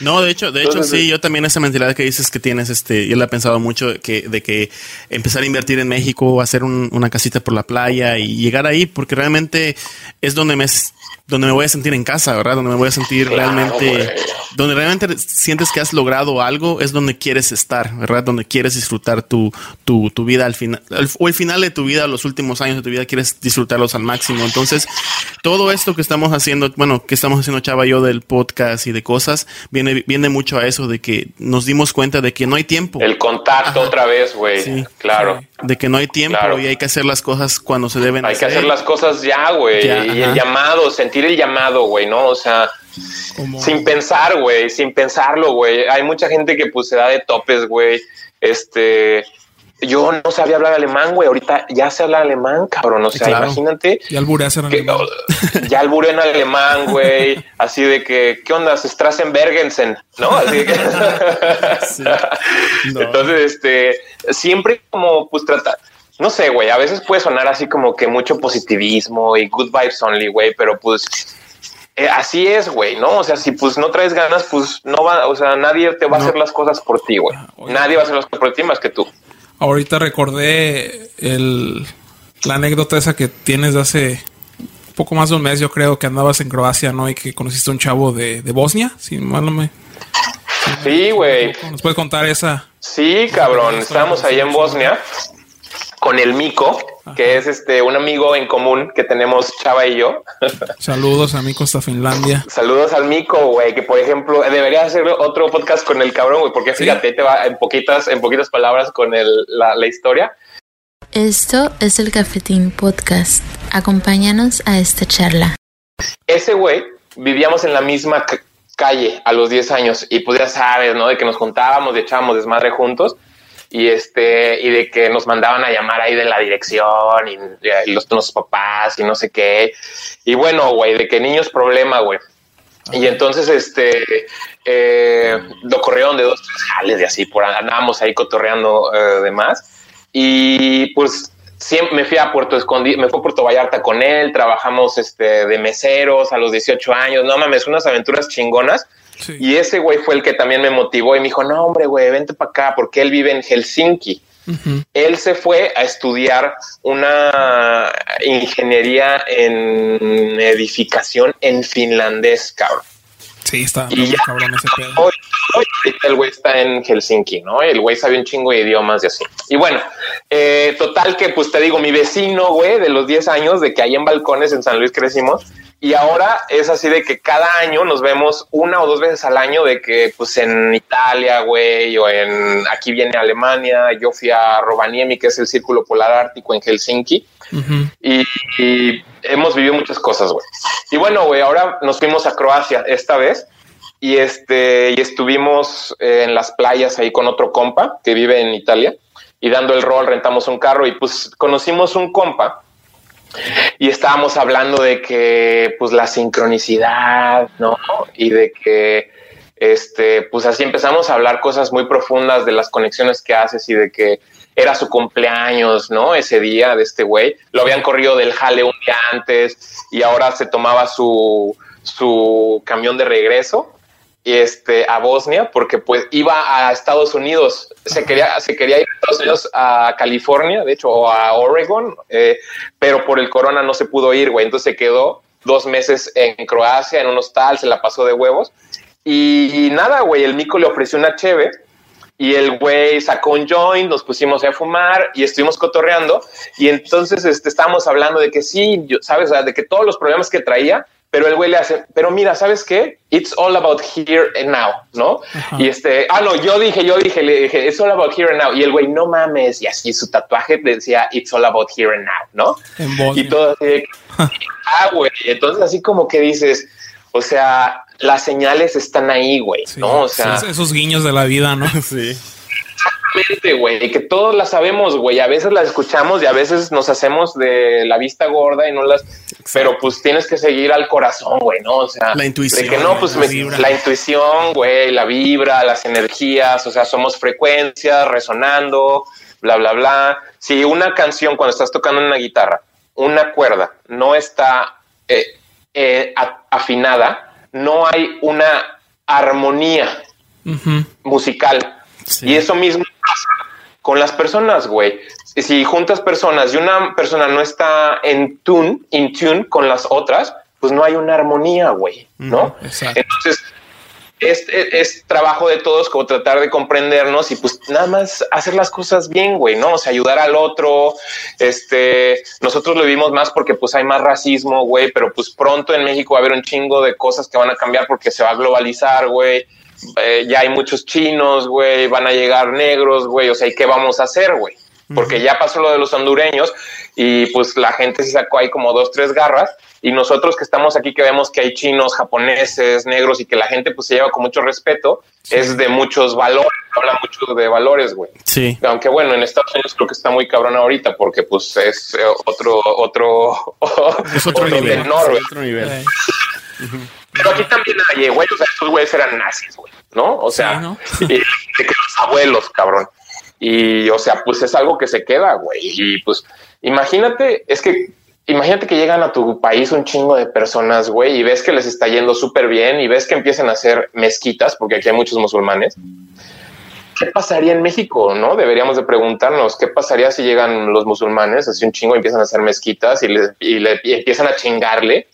No, de hecho, de hecho sí, yo también esa mentalidad que dices que tienes, este, yo la he pensado mucho que, de que empezar a invertir en México, hacer una casita por la playa y llegar ahí, porque realmente es donde me donde me voy a sentir en casa, ¿verdad? Donde me voy a sentir realmente, donde realmente sientes que has logrado algo, es donde quieres estar, ¿verdad? Donde quieres disfrutar tu, tu, tu vida al final, o el final de tu vida, los últimos años de tu vida, quieres disfrutarlos al máximo. Entonces, todo esto que estamos haciendo, bueno, que estamos haciendo Chava y yo del podcast y de cosas, viene, viene mucho a eso de que nos dimos cuenta de que no hay tiempo. El contacto otra vez, güey. Sí, claro. De que no hay tiempo y hay que hacer las cosas cuando se deben hay que hacer las cosas ya, güey. Y el llamado, sentir el llamado, güey, ¿no? O sea, sin pensar, güey, sin pensarlo, güey. Hay mucha gente que pues se da de topes, güey. Este, yo no sabía hablar alemán, güey. Ahorita ya sé hablar alemán, cabrón. O sea, imagínate. Ya alburé en alemán. Ya alburé en alemán, güey. Así de que, ¿qué onda? Strassenbergensen, ¿no? Así de que. Entonces, este, siempre como, pues trata. No sé, güey. A veces puede sonar así como que mucho positivismo y good vibes only, güey. Pero pues eh, así es, güey, ¿no? O sea, si pues no traes ganas, pues no va, o sea, nadie te va a hacer las cosas por ti, güey. Ah, nadie va a hacer las cosas por ti más que tú. Ahorita recordé el, la anécdota esa que tienes de hace poco más de un mes, yo creo que andabas en Croacia, ¿no? Y que conociste a un chavo de, de Bosnia, si mal no me... Sí, güey. ¿Nos puedes contar esa? Sí, cabrón. Estábamos ahí en Bosnia con el Mico, que es este un amigo en común que tenemos Chava y yo. Saludos a Mico hasta Finlandia. Saludos al Mico, güey, que por ejemplo debería hacer otro podcast con el cabrón, güey, porque fíjate, te va en poquitas, en poquitas palabras con el, la, la historia. Esto es el Cafetín Podcast. Acompáñanos a esta charla. Ese güey vivíamos en la misma calle a los 10 años y pues ya sabes, ¿no? De que nos juntábamos y echábamos desmadre juntos y este y de que nos mandaban a llamar ahí de la dirección y, los, los, papás y no sé qué. Y bueno güey de que niños problema güey. Y entonces este eh, lo corrieron de dos tres jales de así por andábamos ahí cotorreando eh, de más. Y pues siempre me fui a Puerto Escondido, me fui a Puerto Vallarta con él, trabajamos este de meseros a los 18 años, no mames, unas aventuras chingonas y ese güey fue el que también me motivó y me dijo, no, hombre, güey, vente para acá, porque él vive en Helsinki. Él se fue a estudiar una ingeniería en edificación en finlandés, cabrón. Sí, está y cabrón ese pedo. Hoy, el güey está en Helsinki, ¿no? El güey sabe un chingo de idiomas y así. Y bueno, eh, total que pues te digo, mi vecino, güey, de los 10 años, de que ahí en balcones en San Luis crecimos, y ahora es así de que cada año nos vemos una o dos veces al año de que pues en Italia, güey, o en aquí viene Alemania, yo fui a Rovaniemi, que es el Círculo Polar Ártico en Helsinki, y, hemos vivido muchas cosas, güey. Y bueno, güey, ahora nos fuimos a Croacia esta vez y este y estuvimos en las playas ahí con otro compa que vive en Italia y dando el rol rentamos un carro y pues conocimos un compa y estábamos hablando de que, pues, la sincronicidad, ¿no? Y de que, este, pues así empezamos a hablar cosas muy profundas de las conexiones que haces y de que era su cumpleaños, ¿no? Ese día de este güey. Lo habían corrido del jale un día antes y ahora se tomaba su, su camión de regreso este, a Bosnia porque pues iba a Estados Unidos, se quería, se quería ir a Estados Unidos a California, de hecho, o a Oregon, eh, pero por el corona no se pudo ir, güey, entonces se quedó dos meses en Croacia, en un hostal, se la pasó de huevos. Y, nada, güey, el mico le ofreció una cheve y el güey sacó un joint, nos pusimos a fumar y estuvimos cotorreando. Y entonces este, estábamos hablando de que sí, yo, sabes, de que todos los problemas que traía pero el güey le hace, pero mira, ¿sabes qué? It's all about here and now, ¿no? Y este, ah, no, yo dije, yo dije, le dije, it's all about here and now. Y el güey, no mames, y así su tatuaje decía, it's all about here and now, ¿no? y todo así, ah, güey, entonces así como que dices, o sea, las señales están ahí, güey, ¿no? O sea, esos guiños de la vida, ¿no? sí. Exactamente, güey, y que todos las sabemos, güey. A veces las escuchamos y a veces nos hacemos de la vista gorda y no las. Pero pues tienes que seguir al corazón, güey, ¿no? O sea, la intuición. De que no, pues la, intuición, güey, la vibra, las energías, o sea, somos frecuencias resonando, bla, bla, bla. Si una canción, cuando estás tocando una guitarra, una cuerda no está eh, eh, afinada, no hay una armonía musical y eso mismo con las personas, güey. Si juntas personas y una persona no está en tune, in tune con las otras, pues no hay una armonía, güey, ¿no? Entonces, es, es, trabajo de todos como tratar de comprendernos y pues nada más hacer las cosas bien, güey, ¿no? O sea, ayudar al otro. Este, nosotros lo vivimos más porque pues hay más racismo, güey, pero pues pronto en México va a haber un chingo de cosas que van a cambiar porque se va a globalizar, güey. Eh, ya hay muchos chinos, güey, van a llegar negros, güey, o sea, ¿y qué vamos a hacer, güey? Porque ya pasó lo de los hondureños y pues la gente se sacó ahí como dos, tres garras y nosotros que estamos aquí que vemos que hay chinos, japoneses, negros y que la gente pues se lleva con mucho respeto, es de muchos valores, habla mucho de valores, güey. Sí. Aunque bueno, en Estados Unidos creo que está muy cabrón ahorita porque pues es eh, otro, otro, es otro, nivel. otro nivel. Pero aquí también hay, güey, o sea, estos güeyes eran nazis, güey, ¿no? O sea, de que los abuelos, cabrón. Y, o sea, pues es algo que se queda, güey. Y pues, imagínate, es que, imagínate que llegan a tu país un chingo de personas, güey, y ves que les está yendo súper bien y ves que empiezan a hacer mezquitas, porque aquí hay muchos musulmanes. ¿Qué pasaría en México? No deberíamos de preguntarnos qué pasaría si llegan los musulmanes, así un chingo, y empiezan a hacer mezquitas y, y, le, empiezan a chingarle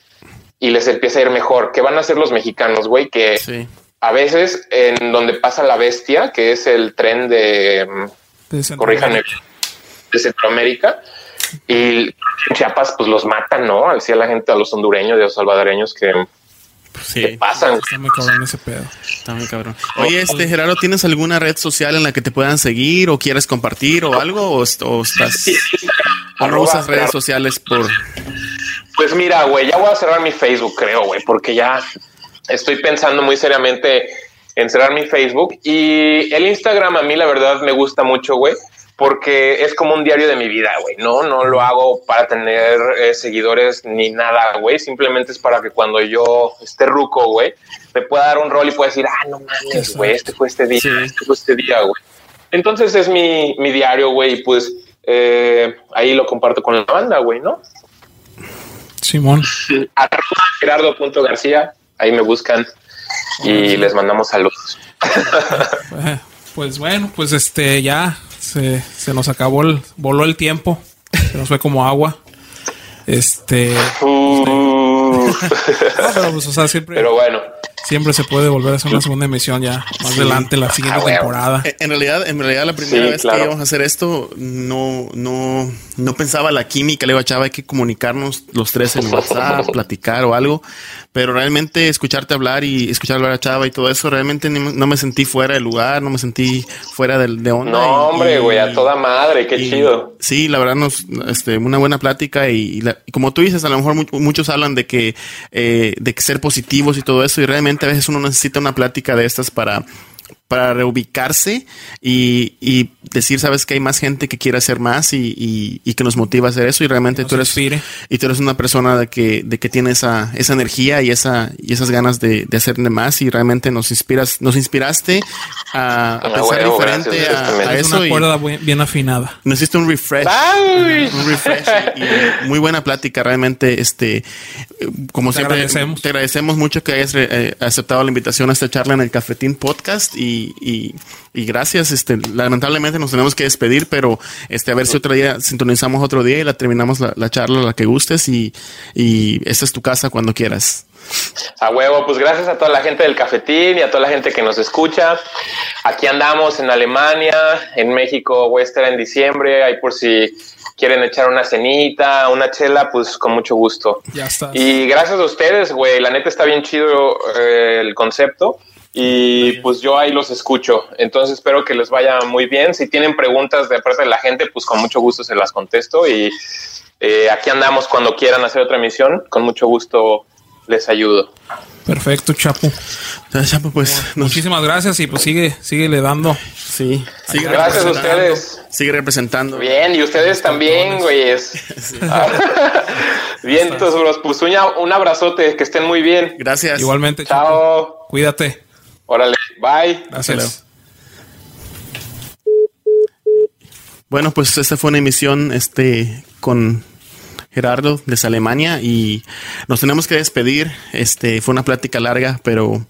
y les empieza a ir mejor. ¿Qué van a hacer los mexicanos, güey? Que sí a veces en donde pasa la bestia, que es el tren de, de de Centroamérica, y en Chiapas pues los matan, ¿no? Al a la gente, a los hondureños y a los salvadoreños que, sí, pasan. Está muy cabrón ese pedo. Está muy cabrón. Oye, este Gerardo, ¿tienes alguna red social en la que te puedan seguir o quieres compartir o algo? ¿O, estás o no usas redes sociales por...? Pues mira, güey, ya voy a cerrar mi Facebook, creo, güey, porque ya estoy pensando muy seriamente en cerrar mi Facebook. Y el Instagram a mí la verdad me gusta mucho, güey, porque es como un diario de mi vida, güey, no, no lo hago para tener eh, seguidores ni nada, güey, simplemente es para que cuando yo esté ruco, güey, me pueda dar un rol y pueda decir, ah, no mames, güey, este fue este día, este fue este día, güey. Entonces es mi, mi diario, güey, y pues eh, ahí lo comparto con la banda, güey, ¿no? Simón. Gerardo.garcía ahí me buscan y les mandamos saludos. Pues bueno, pues este ya se, se nos acabó el, voló el tiempo, se nos fue como agua. Este. pero, pues, o sea, siempre. Pero bueno siempre se puede volver a hacer una segunda emisión ya más adelante, la siguiente ah, temporada. En realidad, en realidad la primera vez que íbamos a hacer esto, no, no, no pensaba la química, le digo a Chava, hay que comunicarnos los tres en WhatsApp, platicar o algo, pero realmente escucharte hablar y escuchar hablar a Chava y todo eso, realmente no me sentí fuera del lugar, no me sentí fuera del, de onda. No, hombre, güey, a toda madre, qué chido. Sí, la verdad, nos, este, una buena plática y, como tú dices, a lo mejor muchos hablan de que, eh, de que ser positivos y todo eso y realmente a veces uno necesita una plática de estas para para reubicarse y, y, decir, sabes que hay más gente que quiere hacer más y, y, que nos motiva a hacer eso y realmente tú eres y tú eres una persona de que, de que tiene esa, esa energía y esa y esas ganas de, de hacer de más y realmente nos inspiras, nos inspiraste a, a pensar diferente a, eso. Una cuerda bien afinada. Necesito un refresh. Un refresh y, muy buena plática realmente. Este, como te siempre, agradecemos. te agradecemos mucho que hayas eh, aceptado la invitación a esta charla en el Cafetín Podcast y y, gracias. Este, lamentablemente nos tenemos que despedir, pero este, a ver si otro día sintonizamos otro día y la terminamos la, charla, la que gustes y, y esta es tu casa cuando quieras. A huevo, pues gracias a toda la gente del cafetín y a toda la gente que nos escucha. Aquí andamos en Alemania, en México voy a estar en diciembre, ahí por si quieren echar una cenita, una chela, pues con mucho gusto. Ya está. Y gracias a ustedes, güey, la neta está bien chido eh, el concepto y pues yo ahí los escucho. Entonces espero que les vaya muy bien. Si tienen preguntas de parte de la gente, pues con mucho gusto se las contesto y eh, aquí andamos cuando quieran hacer otra emisión. Con mucho gusto les ayudo. Perfecto, Chapo. Chapo, pues muchísimas gracias y pues sigue, sigue le dando. Sí, sigue gracias a ustedes. Sigue representando. Bien, y ustedes también, güeyes. bien, entonces, pues un abrazote, que estén muy bien. Gracias. Igualmente. Chao. Cuídate. Órale, bye. Gracias. Bueno, pues esta fue una emisión este con Gerardo desde Alemania y nos tenemos que despedir. Este fue una plática larga, pero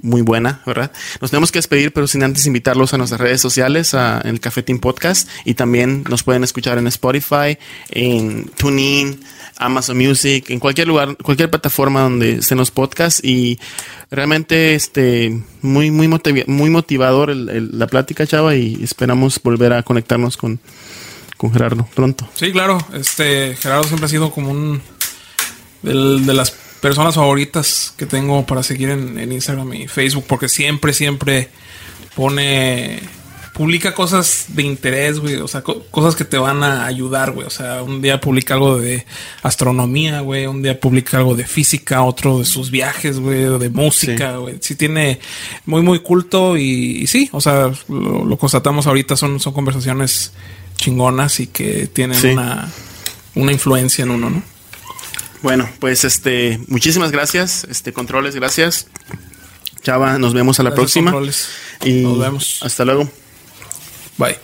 muy buena, ¿verdad? Nos tenemos que despedir, pero sin antes invitarlos a nuestras redes sociales, a, en el Cafetín Podcast, y también nos pueden escuchar en Spotify, en TuneIn, Amazon Music, en cualquier lugar, cualquier plataforma donde estén los podcasts, y realmente este muy muy muy motivador la plática, chava, y esperamos volver a conectarnos con, con Gerardo pronto. Sí, claro, este Gerardo siempre ha sido como un de las personas favoritas que tengo para seguir en, Instagram y Facebook, porque siempre, siempre pone publica cosas de interés, güey. O sea, cosas que te van a ayudar, güey. O sea, un día publica algo de astronomía, güey. Un día publica algo de física, otro de sus viajes, güey. De música, güey. Sí. tiene muy, muy culto y, sí, o sea, lo, constatamos ahorita. Son, son conversaciones chingonas y que tienen una, una influencia en uno, ¿no? Bueno, pues este, muchísimas gracias, este controles, gracias. Chava, nos vemos a la próxima. Y nos vemos. Hasta luego. Bye.